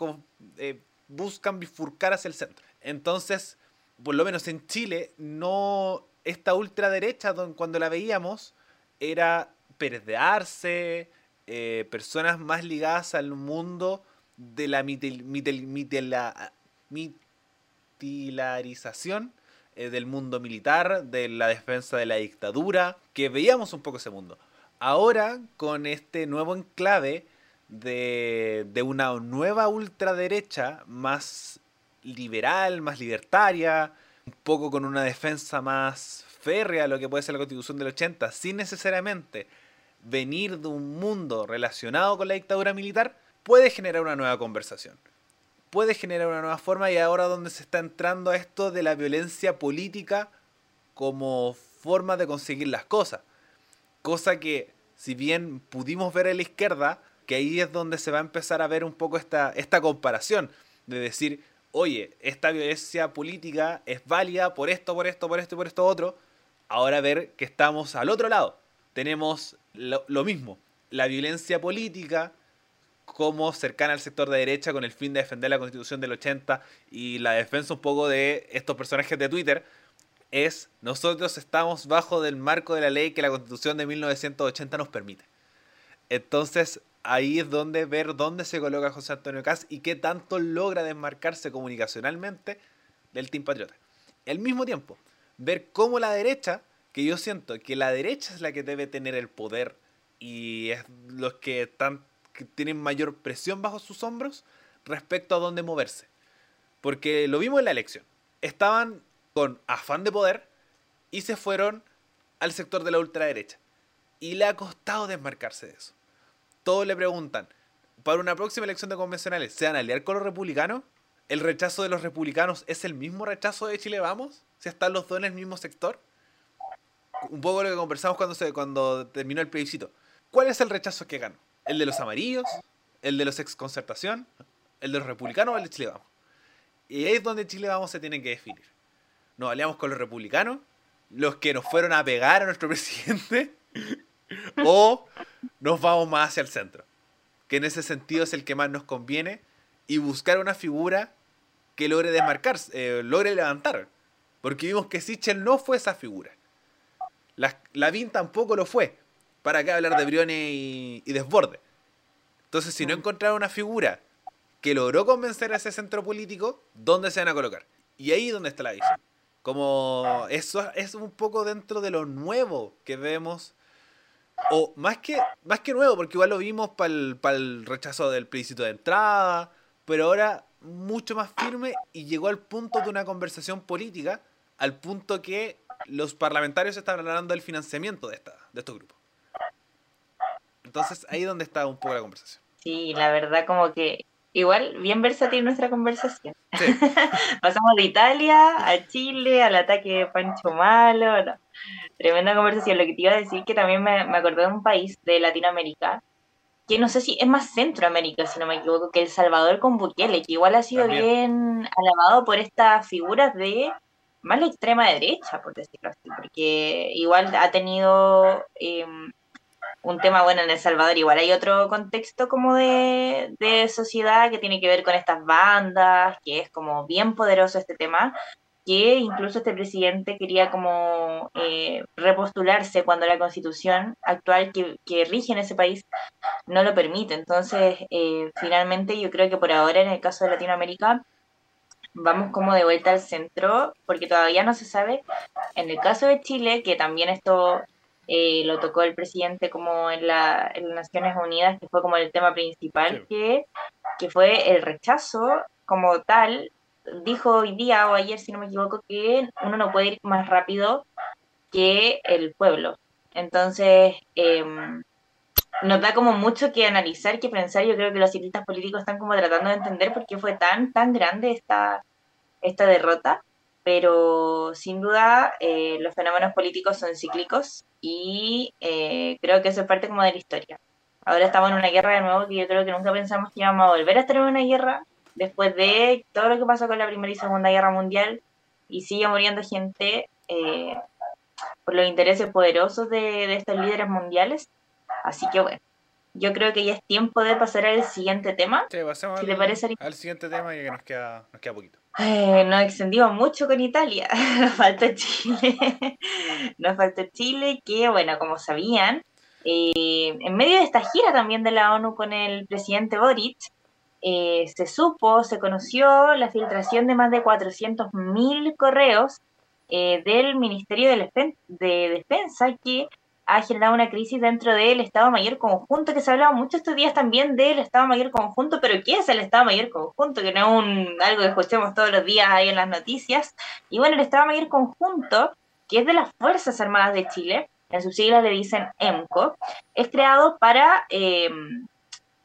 eh, buscan bifurcar hacia el centro. Entonces, por lo menos en Chile, no esta ultraderecha, cuando la veíamos, era perdearse, eh, personas más ligadas al mundo de la mitilarización eh, del mundo militar, de la defensa de la dictadura, que veíamos un poco ese mundo. Ahora, con este nuevo enclave de, de una nueva ultraderecha más liberal, más libertaria, un poco con una defensa más férrea a lo que puede ser la constitución del 80, sin necesariamente venir de un mundo relacionado con la dictadura militar, puede generar una nueva conversación puede generar una nueva forma y ahora donde se está entrando a esto de la violencia política como forma de conseguir las cosas. Cosa que, si bien pudimos ver en la izquierda, que ahí es donde se va a empezar a ver un poco esta, esta comparación de decir, oye, esta violencia política es válida por esto, por esto, por esto y por esto otro. Ahora ver que estamos al otro lado. Tenemos lo mismo, la violencia política como cercana al sector de derecha con el fin de defender la constitución del 80 y la defensa un poco de estos personajes de Twitter, es nosotros estamos bajo del marco de la ley que la constitución de 1980 nos permite. Entonces, ahí es donde ver dónde se coloca José Antonio Caz y qué tanto logra desmarcarse comunicacionalmente del Team Patriota. Al mismo tiempo, ver cómo la derecha, que yo siento que la derecha es la que debe tener el poder y es los que, están, que tienen mayor presión bajo sus hombros respecto a dónde moverse. Porque lo vimos en la elección. Estaban con afán de poder y se fueron al sector de la ultraderecha. Y le ha costado desmarcarse de eso todos le preguntan, para una próxima elección de convencionales, ¿se van a aliar con los republicanos? ¿El rechazo de los republicanos es el mismo rechazo de Chile Vamos? ¿Si están los dos en el mismo sector? Un poco lo que conversamos cuando, cuando terminó el plebiscito. ¿Cuál es el rechazo que ganó? ¿El de los amarillos? ¿El de los ex concertación? ¿El de los republicanos o el de Chile Vamos? Y ahí es donde Chile Vamos se tiene que definir. ¿Nos aliamos con los republicanos? ¿Los que nos fueron a pegar a nuestro presidente? ¿O nos vamos más hacia el centro, que en ese sentido es el que más nos conviene, y buscar una figura que logre desmarcarse, eh, logre levantar. Porque vimos que Sichel no fue esa figura. La, Lavín tampoco lo fue. ¿Para qué hablar de Briones y, Desborde? Entonces, si no encontraron una figura que logró convencer a ese centro político, ¿dónde se van a colocar? Y ahí es donde está la visión. Como eso es un poco dentro de lo nuevo que vemos o más que, más que nuevo, porque igual lo vimos para el, rechazo del plebiscito de entrada, pero ahora mucho más firme y llegó al punto de una conversación política, al punto que los parlamentarios están hablando del financiamiento de, esta, de estos grupos. Entonces ahí es donde está un poco la conversación. Sí, la verdad como que igual bien versátil nuestra conversación. Pasamos de Italia a Chile, al ataque de Pancho Malo, no. Tremenda conversación. Lo que te iba a decir que también me, me acordé de un país de Latinoamérica, que no sé si es más Centroamérica, si no me equivoco, que El Salvador con Bukele, que igual ha sido bien alabado por estas figuras de más la extrema derecha, por decirlo así, porque igual ha tenido em, un tema bueno en El Salvador, igual hay otro contexto como de, sociedad que tiene que ver con estas bandas, que es como bien poderoso este tema, que incluso este presidente quería como eh, repostularse cuando la constitución actual que, que, rige en ese país no lo permite. Entonces, eh, finalmente yo creo que por ahora en el caso de Latinoamérica vamos como de vuelta al centro, porque todavía no se sabe. En el caso de Chile, que también esto eh, lo tocó el presidente como en, la, en las Naciones Unidas, que fue como el tema principal, que, que fue el rechazo como tal dijo hoy día o ayer, si no me equivoco, que uno no puede ir más rápido que el pueblo. Entonces, eh, nos da como mucho que analizar, que pensar. Yo creo que los cientistas políticos están como tratando de entender por qué fue tan, tan grande esta, esta derrota. Pero sin duda eh, los fenómenos políticos son cíclicos y eh, creo que eso es parte como de la historia. Ahora estamos en una guerra de nuevo que yo creo que nunca pensamos que íbamos a volver a estar en una guerra después de todo lo que pasó con la Primera y Segunda Guerra Mundial y sigue muriendo gente eh, por los intereses poderosos de, estos líderes mundiales. Así que bueno, yo creo que ya es tiempo de pasar al siguiente tema. Sí, pasemos al, parece... al, siguiente tema y que nos queda, nos queda poquito. Eh, nos extendimos mucho con Italia, nos falta Chile, nos falta Chile, que bueno, como sabían, eh, en medio de esta gira también de la ONU con el presidente Boric, eh, se supo, se conoció la filtración de más de 400.000 correos eh, del Ministerio de, Defensa que ha generado una crisis dentro del Estado Mayor Conjunto, que se ha hablado mucho estos días también del Estado Mayor Conjunto, pero ¿qué es el Estado Mayor Conjunto? Que no es un, algo que escuchemos todos los días ahí en las noticias. Y bueno, el Estado Mayor Conjunto, que es de las Fuerzas Armadas de Chile, en sus siglas le dicen EMCO, es creado para eh,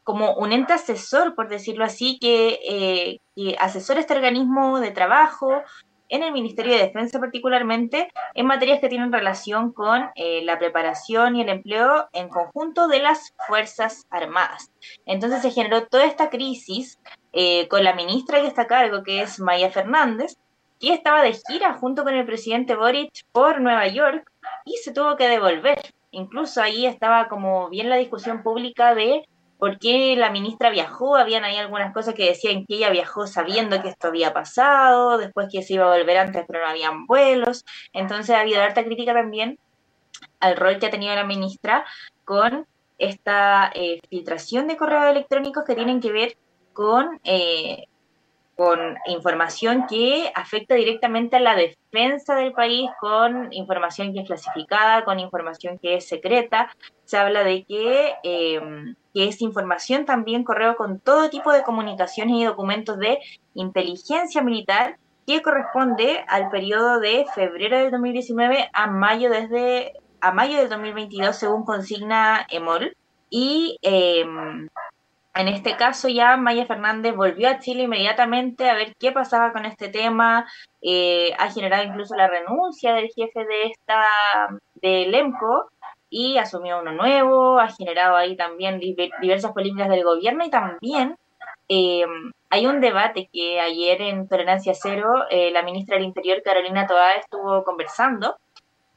como un ente asesor, por decirlo así, que, eh, asesora este organismo de trabajo en el Ministerio de Defensa particularmente, en materias que tienen relación con eh, la preparación y el empleo en conjunto de las Fuerzas Armadas. Entonces se generó toda esta crisis eh, con la ministra que está a cargo, que es Maya Fernández, que estaba de gira junto con el presidente Boric por Nueva York y se tuvo que devolver. Incluso ahí estaba como bien la discusión pública de por qué la ministra viajó, habían ahí algunas cosas que decían que ella viajó sabiendo que esto había pasado, después que se iba a volver antes pero no habían vuelos, entonces ha habido harta crítica también al rol que ha tenido la ministra con esta eh, filtración de correos electrónicos que tienen que ver con eh, con información que afecta directamente a la defensa del país, con información que es clasificada, con información que es secreta. Se habla de que, eh, es información también correo con todo tipo de comunicaciones y documentos de inteligencia militar que corresponde al periodo de febrero del 2019 a mayo desde a mayo del 2022 según consigna EMOL y eh, en este caso ya Maya Fernández volvió a Chile inmediatamente a ver qué pasaba con este tema, eh, ha generado incluso la renuncia del jefe de esta, del EMCO y asumió uno nuevo, ha generado ahí también diversas políticas del gobierno y también eh, hay un debate que ayer en Tolerancia Cero eh, la ministra del Interior Carolina Toá estuvo conversando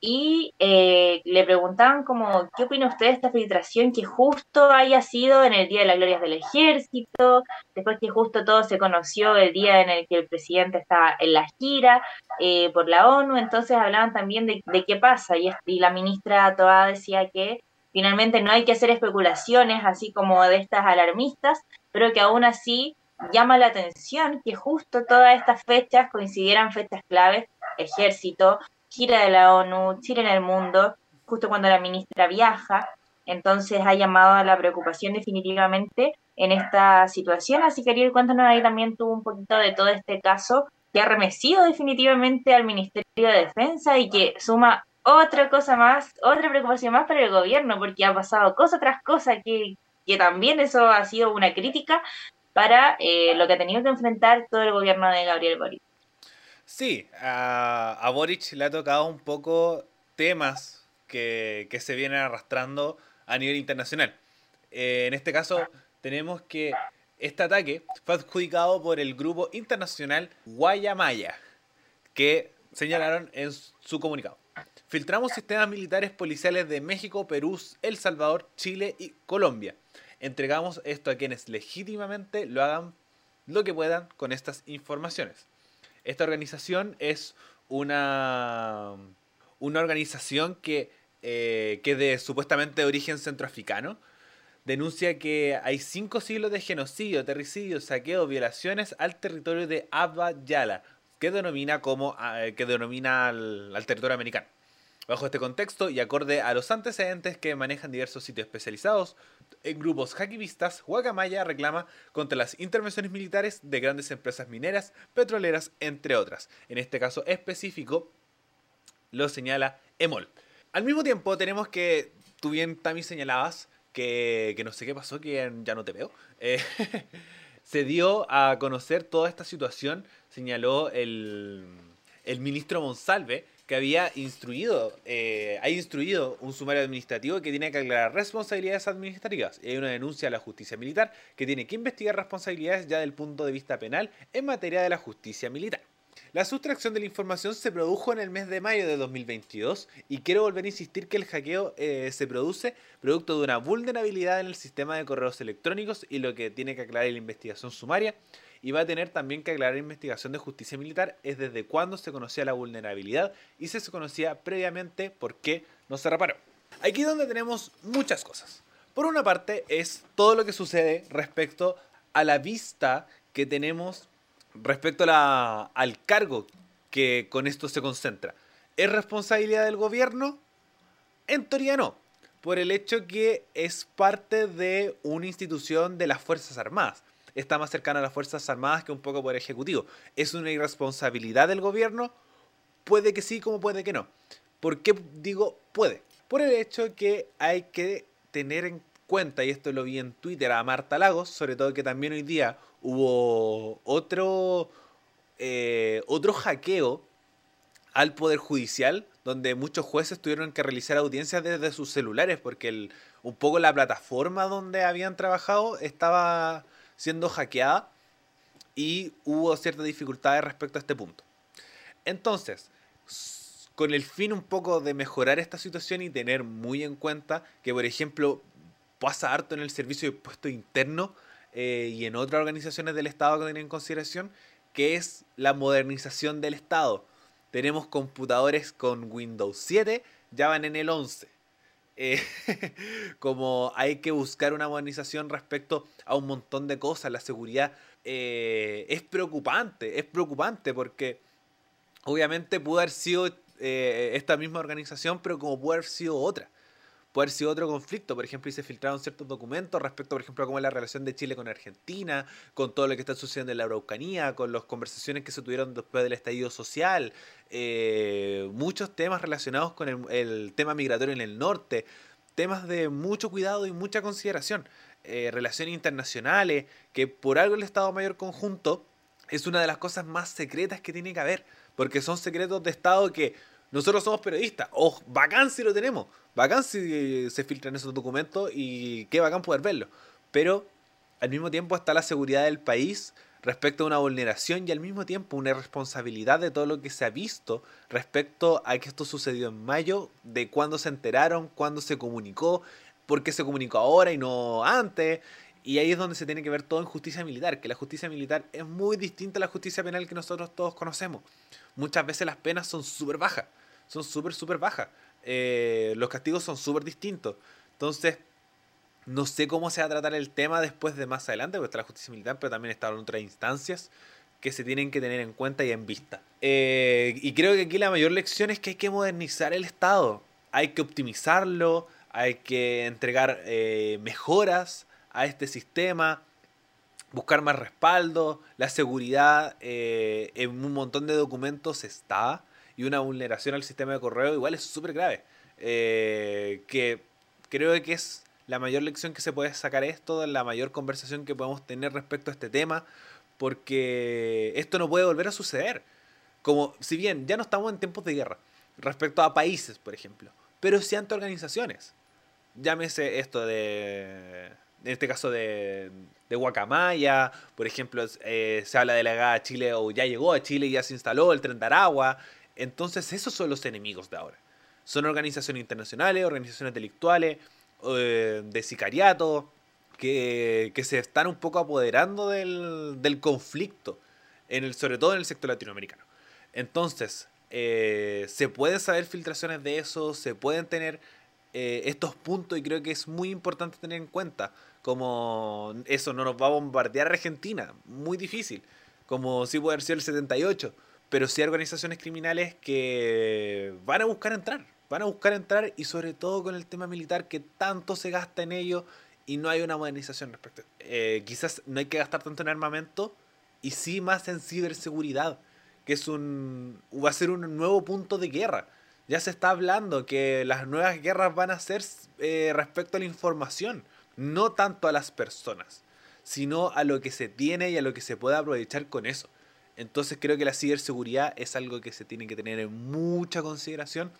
y eh, le preguntaban como, ¿qué opina usted de esta filtración que justo haya sido en el Día de las Glorias del Ejército, después que justo todo se conoció el día en el que el presidente estaba en la gira eh, por la ONU, entonces hablaban también de, qué pasa y, la ministra Toa decía que finalmente no hay que hacer especulaciones así como de estas alarmistas, pero que aún así llama la atención que justo todas estas fechas coincidieran fechas claves, ejército, gira de la ONU, Chile en el mundo, justo cuando la ministra viaja. Entonces ha llamado a la preocupación definitivamente en esta situación. Así que Ariel, cuéntanos ahí también tuvo un poquito de todo este caso que ha remecido definitivamente al Ministerio de Defensa y que suma otra cosa más, otra preocupación más para el gobierno, porque ha pasado cosa tras cosa, que, que también eso ha sido una crítica para eh, lo que ha tenido que enfrentar todo el gobierno de Gabriel Boric. Sí, a, Boric le ha tocado un poco temas que, se vienen arrastrando a nivel internacional. Eh, en este caso, tenemos que este ataque fue adjudicado por el grupo internacional Guayamaya, que señalaron en su comunicado. Filtramos sistemas militares policiales de México, Perú, El Salvador, Chile y Colombia. Entregamos esto a quienes legítimamente lo hagan lo que puedan con estas informaciones. Esta organización es una, una organización que, eh, que de supuestamente de origen centroafricano denuncia que hay cinco siglos de genocidio, terricidio, saqueo, violaciones al territorio de Abba Yala, que denomina como eh, que denomina al territorio americano. Bajo este contexto y acorde a los antecedentes que manejan diversos sitios especializados en grupos hackivistas, Guacamaya reclama contra las intervenciones militares de grandes empresas mineras, petroleras, entre otras. En este caso específico lo señala EMOL. Al mismo tiempo tenemos que, tú bien también señalabas, que, no sé qué pasó, que ya no te veo. Eh, se dio a conocer toda esta situación, señaló el, el ministro Monsalve, que había instruido, eh, ha instruido un sumario administrativo que tiene que aclarar responsabilidades administrativas. Y hay una denuncia a la justicia militar que tiene que investigar responsabilidades ya del punto de vista penal en materia de la justicia militar. La sustracción de la información se produjo en el mes de mayo de 2022 y quiero volver a insistir que el hackeo eh, se produce producto de una vulnerabilidad en el sistema de correos electrónicos y lo que tiene que aclarar la investigación sumaria y va a tener también que aclarar investigación de justicia militar es desde cuándo se conocía la vulnerabilidad y si se conocía previamente por qué no se reparó. Aquí es donde tenemos muchas cosas. Por una parte es todo lo que sucede respecto a la vista que tenemos respecto al cargo que con esto se concentra. ¿Es responsabilidad del gobierno? En teoría no, por el hecho que es parte de una institución de las Fuerzas Armadas está más cercana a las Fuerzas Armadas que un poco por Ejecutivo. ¿Es una irresponsabilidad del gobierno? Puede que sí, como puede que no. ¿Por qué digo puede? Por el hecho que hay que tener en cuenta, y esto lo vi en Twitter a Marta Lagos, sobre todo que también hoy día hubo otro, eh, otro hackeo al Poder Judicial, donde muchos jueces tuvieron que realizar audiencias desde sus celulares, porque un poco la plataforma donde habían trabajado estaba siendo hackeada y hubo ciertas dificultades respecto a este punto. Entonces, con el fin un poco de mejorar esta situación y tener muy en cuenta que, por ejemplo, pasa harto en el servicio de puesto interno eh, y en otras organizaciones del Estado que tienen en consideración, que es la modernización del Estado. Tenemos computadores con Windows 7, ya van en el 11. Eh, como hay que buscar una modernización respecto a un montón de cosas, la seguridad eh, es preocupante, es preocupante porque obviamente pudo haber sido eh, esta misma organización, pero como puede haber sido otra. Puede haber sido otro conflicto, por ejemplo, y se filtraron ciertos documentos respecto, por ejemplo, a cómo es la relación de Chile con Argentina, con todo lo que está sucediendo en la Araucanía, con las conversaciones que se tuvieron después del estallido social, eh, muchos temas relacionados con el, tema migratorio en el norte, temas de mucho cuidado y mucha consideración, eh, relaciones internacionales, que por algo el Estado Mayor Conjunto es una de las cosas más secretas que tiene que haber porque son secretos de Estado que nosotros somos periodistas. O bacán si lo tenemos, bacán si se filtran esos documentos y qué bacán poder verlo. Pero al mismo tiempo está la seguridad del país respecto a una vulneración y al mismo tiempo una responsabilidad de todo lo que se ha visto respecto a que esto sucedió en mayo, de cuándo se enteraron, cuándo se comunicó, por qué se comunicó ahora y no antes, y ahí es donde se tiene que ver todo en justicia militar, que la justicia militar es muy distinta a la justicia penal que nosotros todos conocemos. Muchas veces las penas son súper bajas, son súper, súper bajas. Eh, los castigos son súper distintos. Entonces, no sé cómo se va a tratar el tema después de más adelante, porque está la justicia militar, pero también están otras instancias que se tienen que tener en cuenta y en vista. Eh, y creo que aquí la mayor lección es que hay que modernizar el Estado, hay que optimizarlo, hay que entregar eh, mejoras a este sistema, buscar más respaldo, la seguridad en un montón de documentos está y una vulneración al sistema de correo igual es súper grave. Eh, que creo que es la mayor lección que se puede sacar esto, la mayor conversación que podemos tener respecto a este tema, porque esto no puede volver a suceder. Como si bien ya no estamos en tiempos de guerra, respecto a países, por ejemplo, pero sí ante organizaciones. Llámese esto de en este caso de, de Guacamaya, por ejemplo, eh, se habla de la llegada a Chile o ya llegó a Chile y ya se instaló el tren de Aragua. Entonces, esos son los enemigos de ahora. Son organizaciones internacionales, organizaciones delictuales, eh, de sicariato, que, que, se están un poco apoderando del, del, conflicto, en el, sobre todo en el sector latinoamericano. Entonces, eh, se pueden saber filtraciones de eso, se pueden tener estos puntos y creo que es muy importante tener en cuenta como eso no nos va a bombardear Argentina, muy difícil, como si puede ser el 78, pero sí hay organizaciones criminales que van a buscar entrar, van a buscar entrar y sobre todo con el tema militar que tanto se gasta en ello y no hay una modernización respecto. Eh, quizás no hay que gastar tanto en armamento y sí más en ciberseguridad, que es un va a ser un nuevo punto de guerra. Ya se está hablando que las nuevas guerras van a ser eh, respecto a la información no tanto a las personas, sino a lo que se tiene y a lo que se puede aprovechar con eso. Entonces creo que la ciberseguridad es algo que se tiene que tener en mucha consideración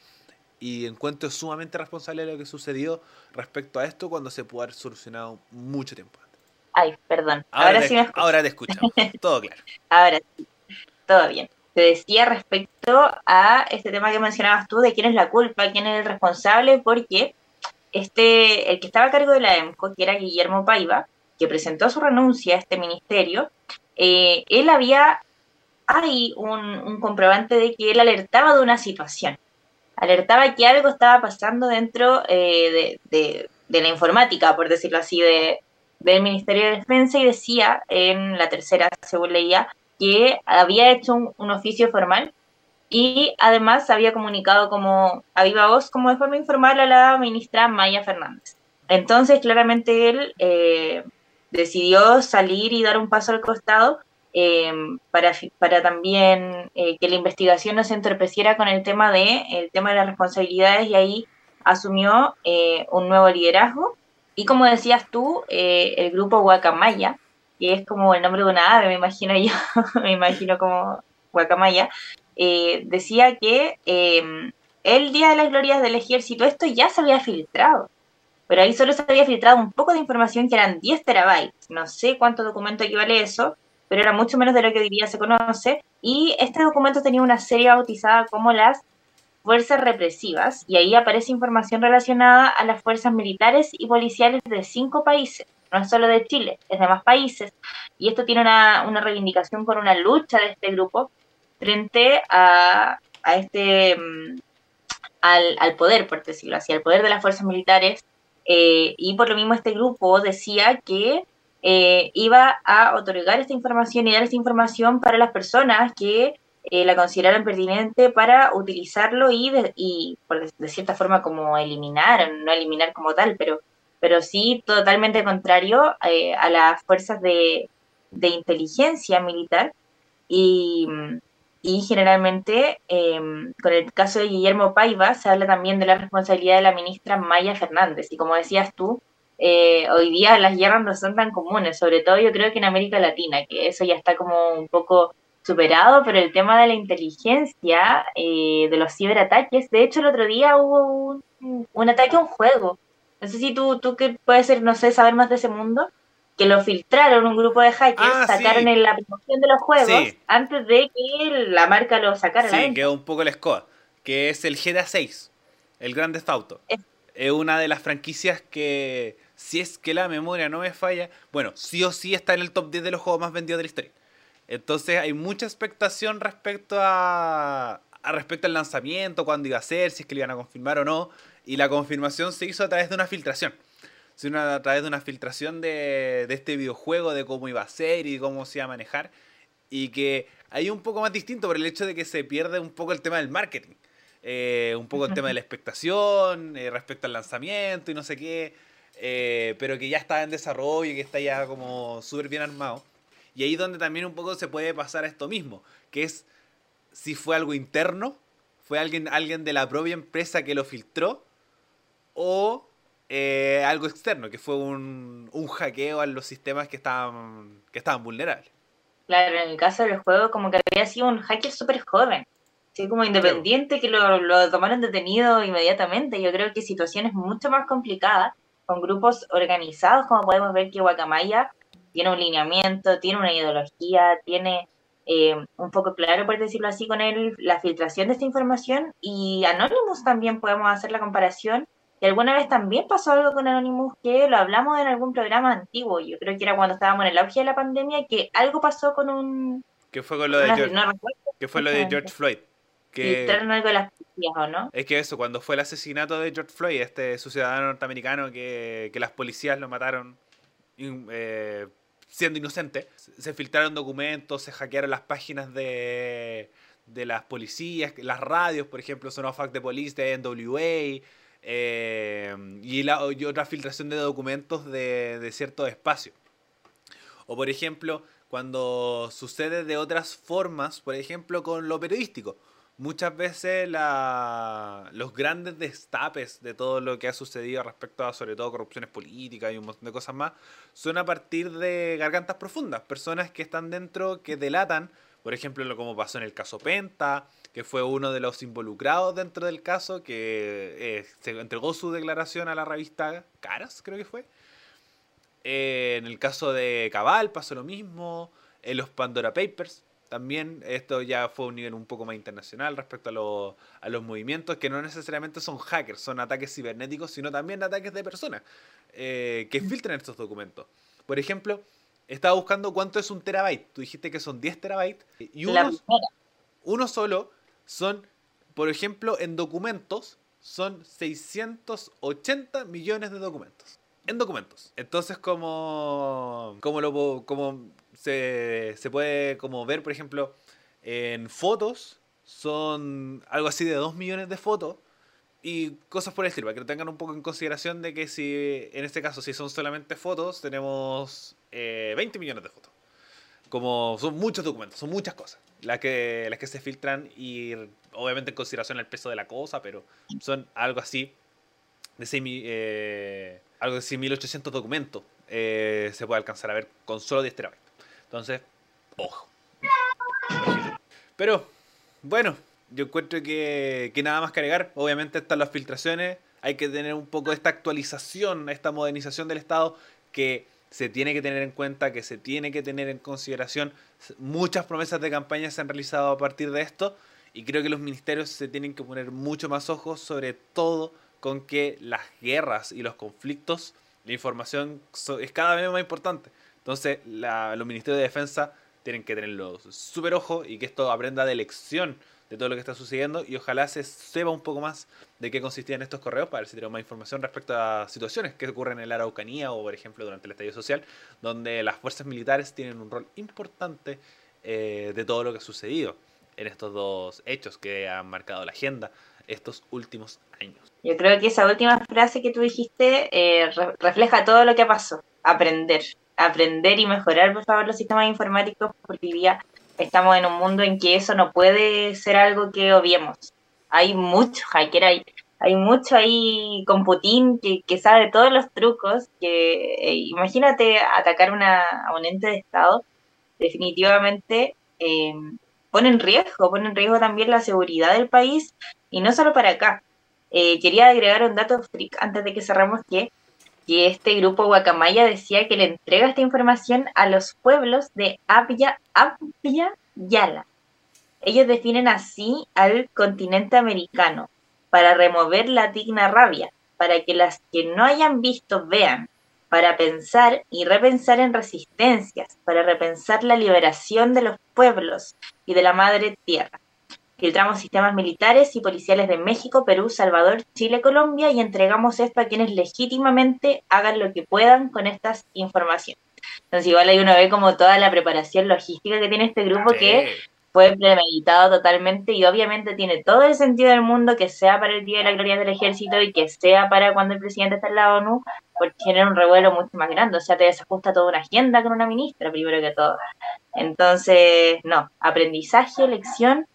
y encuentro sumamente responsable de lo que sucedió respecto a esto cuando se pudo haber solucionado mucho tiempo antes. Ay, perdón. Ahora, sí me ahora te escucho. Todo claro. ahora sí. Todo bien. Te decía respecto a este tema que mencionabas tú de quién es la culpa, quién es el responsable, porque este, el que estaba a cargo de la EMCO, que era Guillermo Paiva, que presentó su renuncia a este ministerio, eh, él había, hay un, comprobante de que él alertaba de una situación, alertaba que algo estaba pasando dentro eh, de, la informática, por decirlo así, de, del Ministerio de Defensa y decía en la tercera, según leía, que había hecho un oficio formal y además había comunicado como a viva voz, como de forma informal, a la ministra Maya Fernández. Entonces, claramente él eh, decidió salir y dar un paso al costado eh, para, para también eh, que la investigación no se entorpeciera con el tema de, el tema de las responsabilidades y ahí asumió un nuevo liderazgo. Y como decías tú, el grupo Guacamaya, que es como el nombre de una ave, me imagino yo, me imagino como Guacamaya, eh, decía que el Día de las Glorias del Ejército, esto ya se había filtrado, pero ahí solo se había filtrado un poco de información que eran 10 terabytes, no sé cuánto documento equivale eso, pero era mucho menos de lo que hoy día se conoce, y este documento tenía una serie bautizada como las fuerzas represivas, y ahí aparece información relacionada a las fuerzas militares y policiales de cinco países, no es solo de Chile, es de más países, y esto tiene una, una reivindicación por una lucha de este grupo frente a, a este, mm, al, al, poder, por decirlo así, al poder de las fuerzas militares, eh, y por lo mismo este grupo decía que eh, iba a otorgar esta información y dar esta información para las personas que eh, la consideraran pertinente para utilizarlo y, de, y por de, cierta forma como eliminar, no eliminar como tal, pero, pero sí totalmente contrario eh, a las fuerzas de, inteligencia militar. Y, generalmente eh, con el caso de Guillermo Paiva se habla también de la responsabilidad de la ministra Maya Fernández. Y como decías tú, eh, hoy día las guerras no son tan comunes, sobre todo yo creo que en América Latina, que eso ya está como un poco superado, pero el tema de la inteligencia, eh, de los ciberataques, de hecho el otro día hubo un, un, ataque a un juego, no sé si tú, tú que puedes ser, no sé, saber más de ese mundo, que lo filtraron un grupo de hackers, ah, sacaron sí. en la promoción de los juegos sí. antes de que la marca lo sacara. Sí, quedó un poco el SCOA, que es el GTA 6, el Grande Auto. Es, es una de las franquicias que si es que la memoria no me falla, bueno, sí o sí está en el top 10 de los juegos más vendidos de la historia. Entonces hay mucha expectación respecto a, a respecto al lanzamiento, cuándo iba a ser, si es que lo iban a confirmar o no. Y la confirmación se hizo a través de una filtración. Se hizo a través de una filtración de, de este videojuego, de cómo iba a ser y cómo se iba a manejar. Y que hay un poco más distinto por el hecho de que se pierde un poco el tema del marketing. Eh, un poco el tema de la expectación eh, respecto al lanzamiento y no sé qué eh, pero que ya está en desarrollo y que está ya como súper bien armado. Y ahí donde también un poco se puede pasar a esto mismo, que es si fue algo interno, fue alguien, alguien de la propia empresa que lo filtró, o eh, algo externo, que fue un, un, hackeo a los sistemas que estaban, que estaban vulnerables. Claro, en el caso del juego como que había sido un hacker súper joven, así como independiente, claro. que lo, lo tomaron detenido inmediatamente. Yo creo que situaciones mucho más complicadas con grupos organizados, como podemos ver que Guacamaya tiene un lineamiento, tiene una ideología, tiene eh, un poco claro, por decirlo así, con él, la filtración de esta información. Y Anonymous también podemos hacer la comparación. Y alguna vez también pasó algo con Anonymous que lo hablamos en algún programa antiguo. Yo creo que era cuando estábamos en el auge de la pandemia, que algo pasó con un. ¿Qué fue con lo de George, no ¿Qué fue lo de George Floyd? Que... algo de las policías, ¿o no? Es que eso, cuando fue el asesinato de George Floyd, este su ciudadano norteamericano que, que las policías lo mataron eh, siendo inocente, se filtraron documentos, se hackearon las páginas de, de las policías, las radios, por ejemplo, Son Fact the Police de NWA, eh, y, la, y otra filtración de documentos de, de ciertos espacios. O por ejemplo, cuando sucede de otras formas, por ejemplo, con lo periodístico muchas veces los grandes destapes de todo lo que ha sucedido respecto a sobre todo corrupciones políticas y un montón de cosas más son a partir de gargantas profundas, personas que están dentro que delatan, por ejemplo, como pasó en el caso Penta, que fue uno de los involucrados dentro del caso, que eh, se entregó su declaración a la revista Caras, creo que fue. Eh, en el caso de Cabal pasó lo mismo, en los Pandora Papers, también esto ya fue un nivel un poco más internacional respecto a, lo, a los movimientos que no necesariamente son hackers, son ataques cibernéticos, sino también ataques de personas eh, que filtran estos documentos. Por ejemplo, estaba buscando cuánto es un terabyte. Tú dijiste que son 10 terabytes y uno, uno solo son, por ejemplo, en documentos, son 680 millones de documentos. En documentos. Entonces, como, como, lo, como se, se puede como ver, por ejemplo, en fotos, son algo así de 2 millones de fotos y cosas por el estilo, para que lo tengan un poco en consideración de que si, en este caso, si son solamente fotos, tenemos eh, 20 millones de fotos. Como son muchos documentos, son muchas cosas las que, las que se filtran y obviamente en consideración el peso de la cosa, pero son algo así de 6, eh, algo de 6.800 documentos eh, se puede alcanzar a ver con solo 10 terabytes. Entonces, ojo. Pero, bueno, yo encuentro que, que nada más que agregar. Obviamente están las filtraciones. Hay que tener un poco esta actualización, esta modernización del Estado que se tiene que tener en cuenta, que se tiene que tener en consideración. Muchas promesas de campaña se han realizado a partir de esto y creo que los ministerios se tienen que poner mucho más ojos, sobre todo con que las guerras y los conflictos, la información es cada vez más importante. Entonces, los ministerios de defensa tienen que tenerlo súper ojo y que esto aprenda de lección de todo lo que está sucediendo y ojalá se sepa un poco más de qué consistían estos correos para ver si tenemos más información respecto a situaciones que ocurren en la Araucanía o, por ejemplo, durante el estallido social, donde las fuerzas militares tienen un rol importante eh, de todo lo que ha sucedido en estos dos hechos que han marcado la agenda estos últimos años. Yo creo que esa última frase que tú dijiste eh, refleja todo lo que pasó. Aprender, aprender y mejorar, por favor, los sistemas informáticos, porque hoy día estamos en un mundo en que eso no puede ser algo que obviemos. Hay mucho hacker, hay, hay mucho ahí con Putin que, que sabe todos los trucos, que eh, imagínate atacar una, a un ente de Estado, definitivamente eh, pone en riesgo, pone en riesgo también la seguridad del país y no solo para acá. Eh, quería agregar un dato freak antes de que cerramos que, que este grupo Guacamaya decía que le entrega esta información a los pueblos de Abya, Abya Yala. Ellos definen así al continente americano para remover la digna rabia, para que las que no hayan visto vean, para pensar y repensar en resistencias, para repensar la liberación de los pueblos y de la madre tierra. Filtramos sistemas militares y policiales de México, Perú, Salvador, Chile, Colombia y entregamos esto a quienes legítimamente hagan lo que puedan con estas informaciones. Entonces igual ahí uno ve como toda la preparación logística que tiene este grupo que fue premeditado totalmente y obviamente tiene todo el sentido del mundo que sea para el Día de la Gloria del Ejército y que sea para cuando el presidente está en la ONU, porque genera un revuelo mucho más grande, o sea, te desajusta toda una agenda con una ministra, primero que todo. Entonces, no, aprendizaje, lección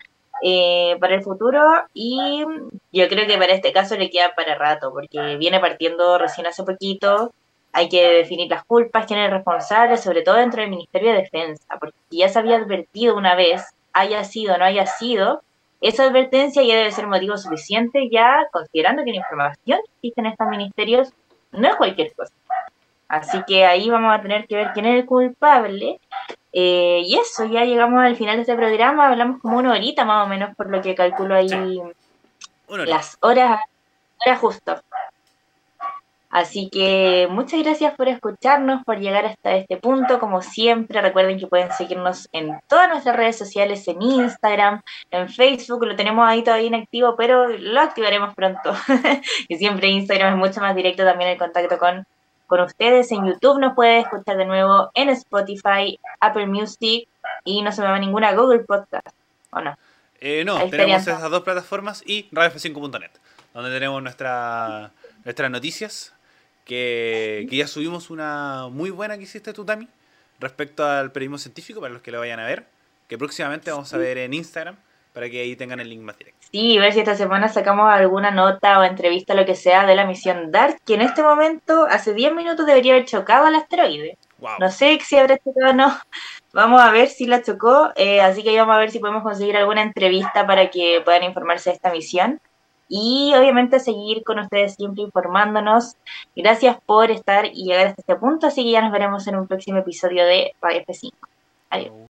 eh, para el futuro y yo creo que para este caso le queda para rato, porque viene partiendo recién hace poquito, hay que definir las culpas, quién es responsable, sobre todo dentro del Ministerio de Defensa, porque ya se había advertido una vez haya sido o no haya sido, esa advertencia ya debe ser motivo suficiente ya considerando que la información que existe en estos ministerios no es cualquier cosa. Así que ahí vamos a tener que ver quién es el culpable. Eh, y eso, ya llegamos al final de este programa, hablamos como una horita más o menos, por lo que calculo ahí las horas, horas justo. Así que muchas gracias por escucharnos, por llegar hasta este punto. Como siempre, recuerden que pueden seguirnos en todas nuestras redes sociales, en Instagram, en Facebook, lo tenemos ahí todavía inactivo, pero lo activaremos pronto. y siempre Instagram es mucho más directo también el contacto con, con ustedes. En YouTube nos puede escuchar de nuevo, en Spotify, Apple Music y no se me va ninguna Google Podcast, ¿o no? Eh, no, tenemos esas dos plataformas y radiof5.net, donde tenemos nuestra, nuestras noticias que, ya subimos una muy buena que hiciste tú, Tami, respecto al periodismo científico, para los que lo vayan a ver, que próximamente vamos a ver en Instagram, para que ahí tengan el link más directo. Sí, ver si esta semana sacamos alguna nota o entrevista, lo que sea, de la misión DART, que en este momento, hace 10 minutos, debería haber chocado al asteroide. No sé si habrá chocado o no. Vamos a ver si la chocó. Eh, así que vamos a ver si podemos conseguir alguna entrevista para que puedan informarse de esta misión y obviamente seguir con ustedes siempre informándonos. Gracias por estar y llegar hasta este punto, así que ya nos veremos en un próximo episodio de Radio F5. Adiós.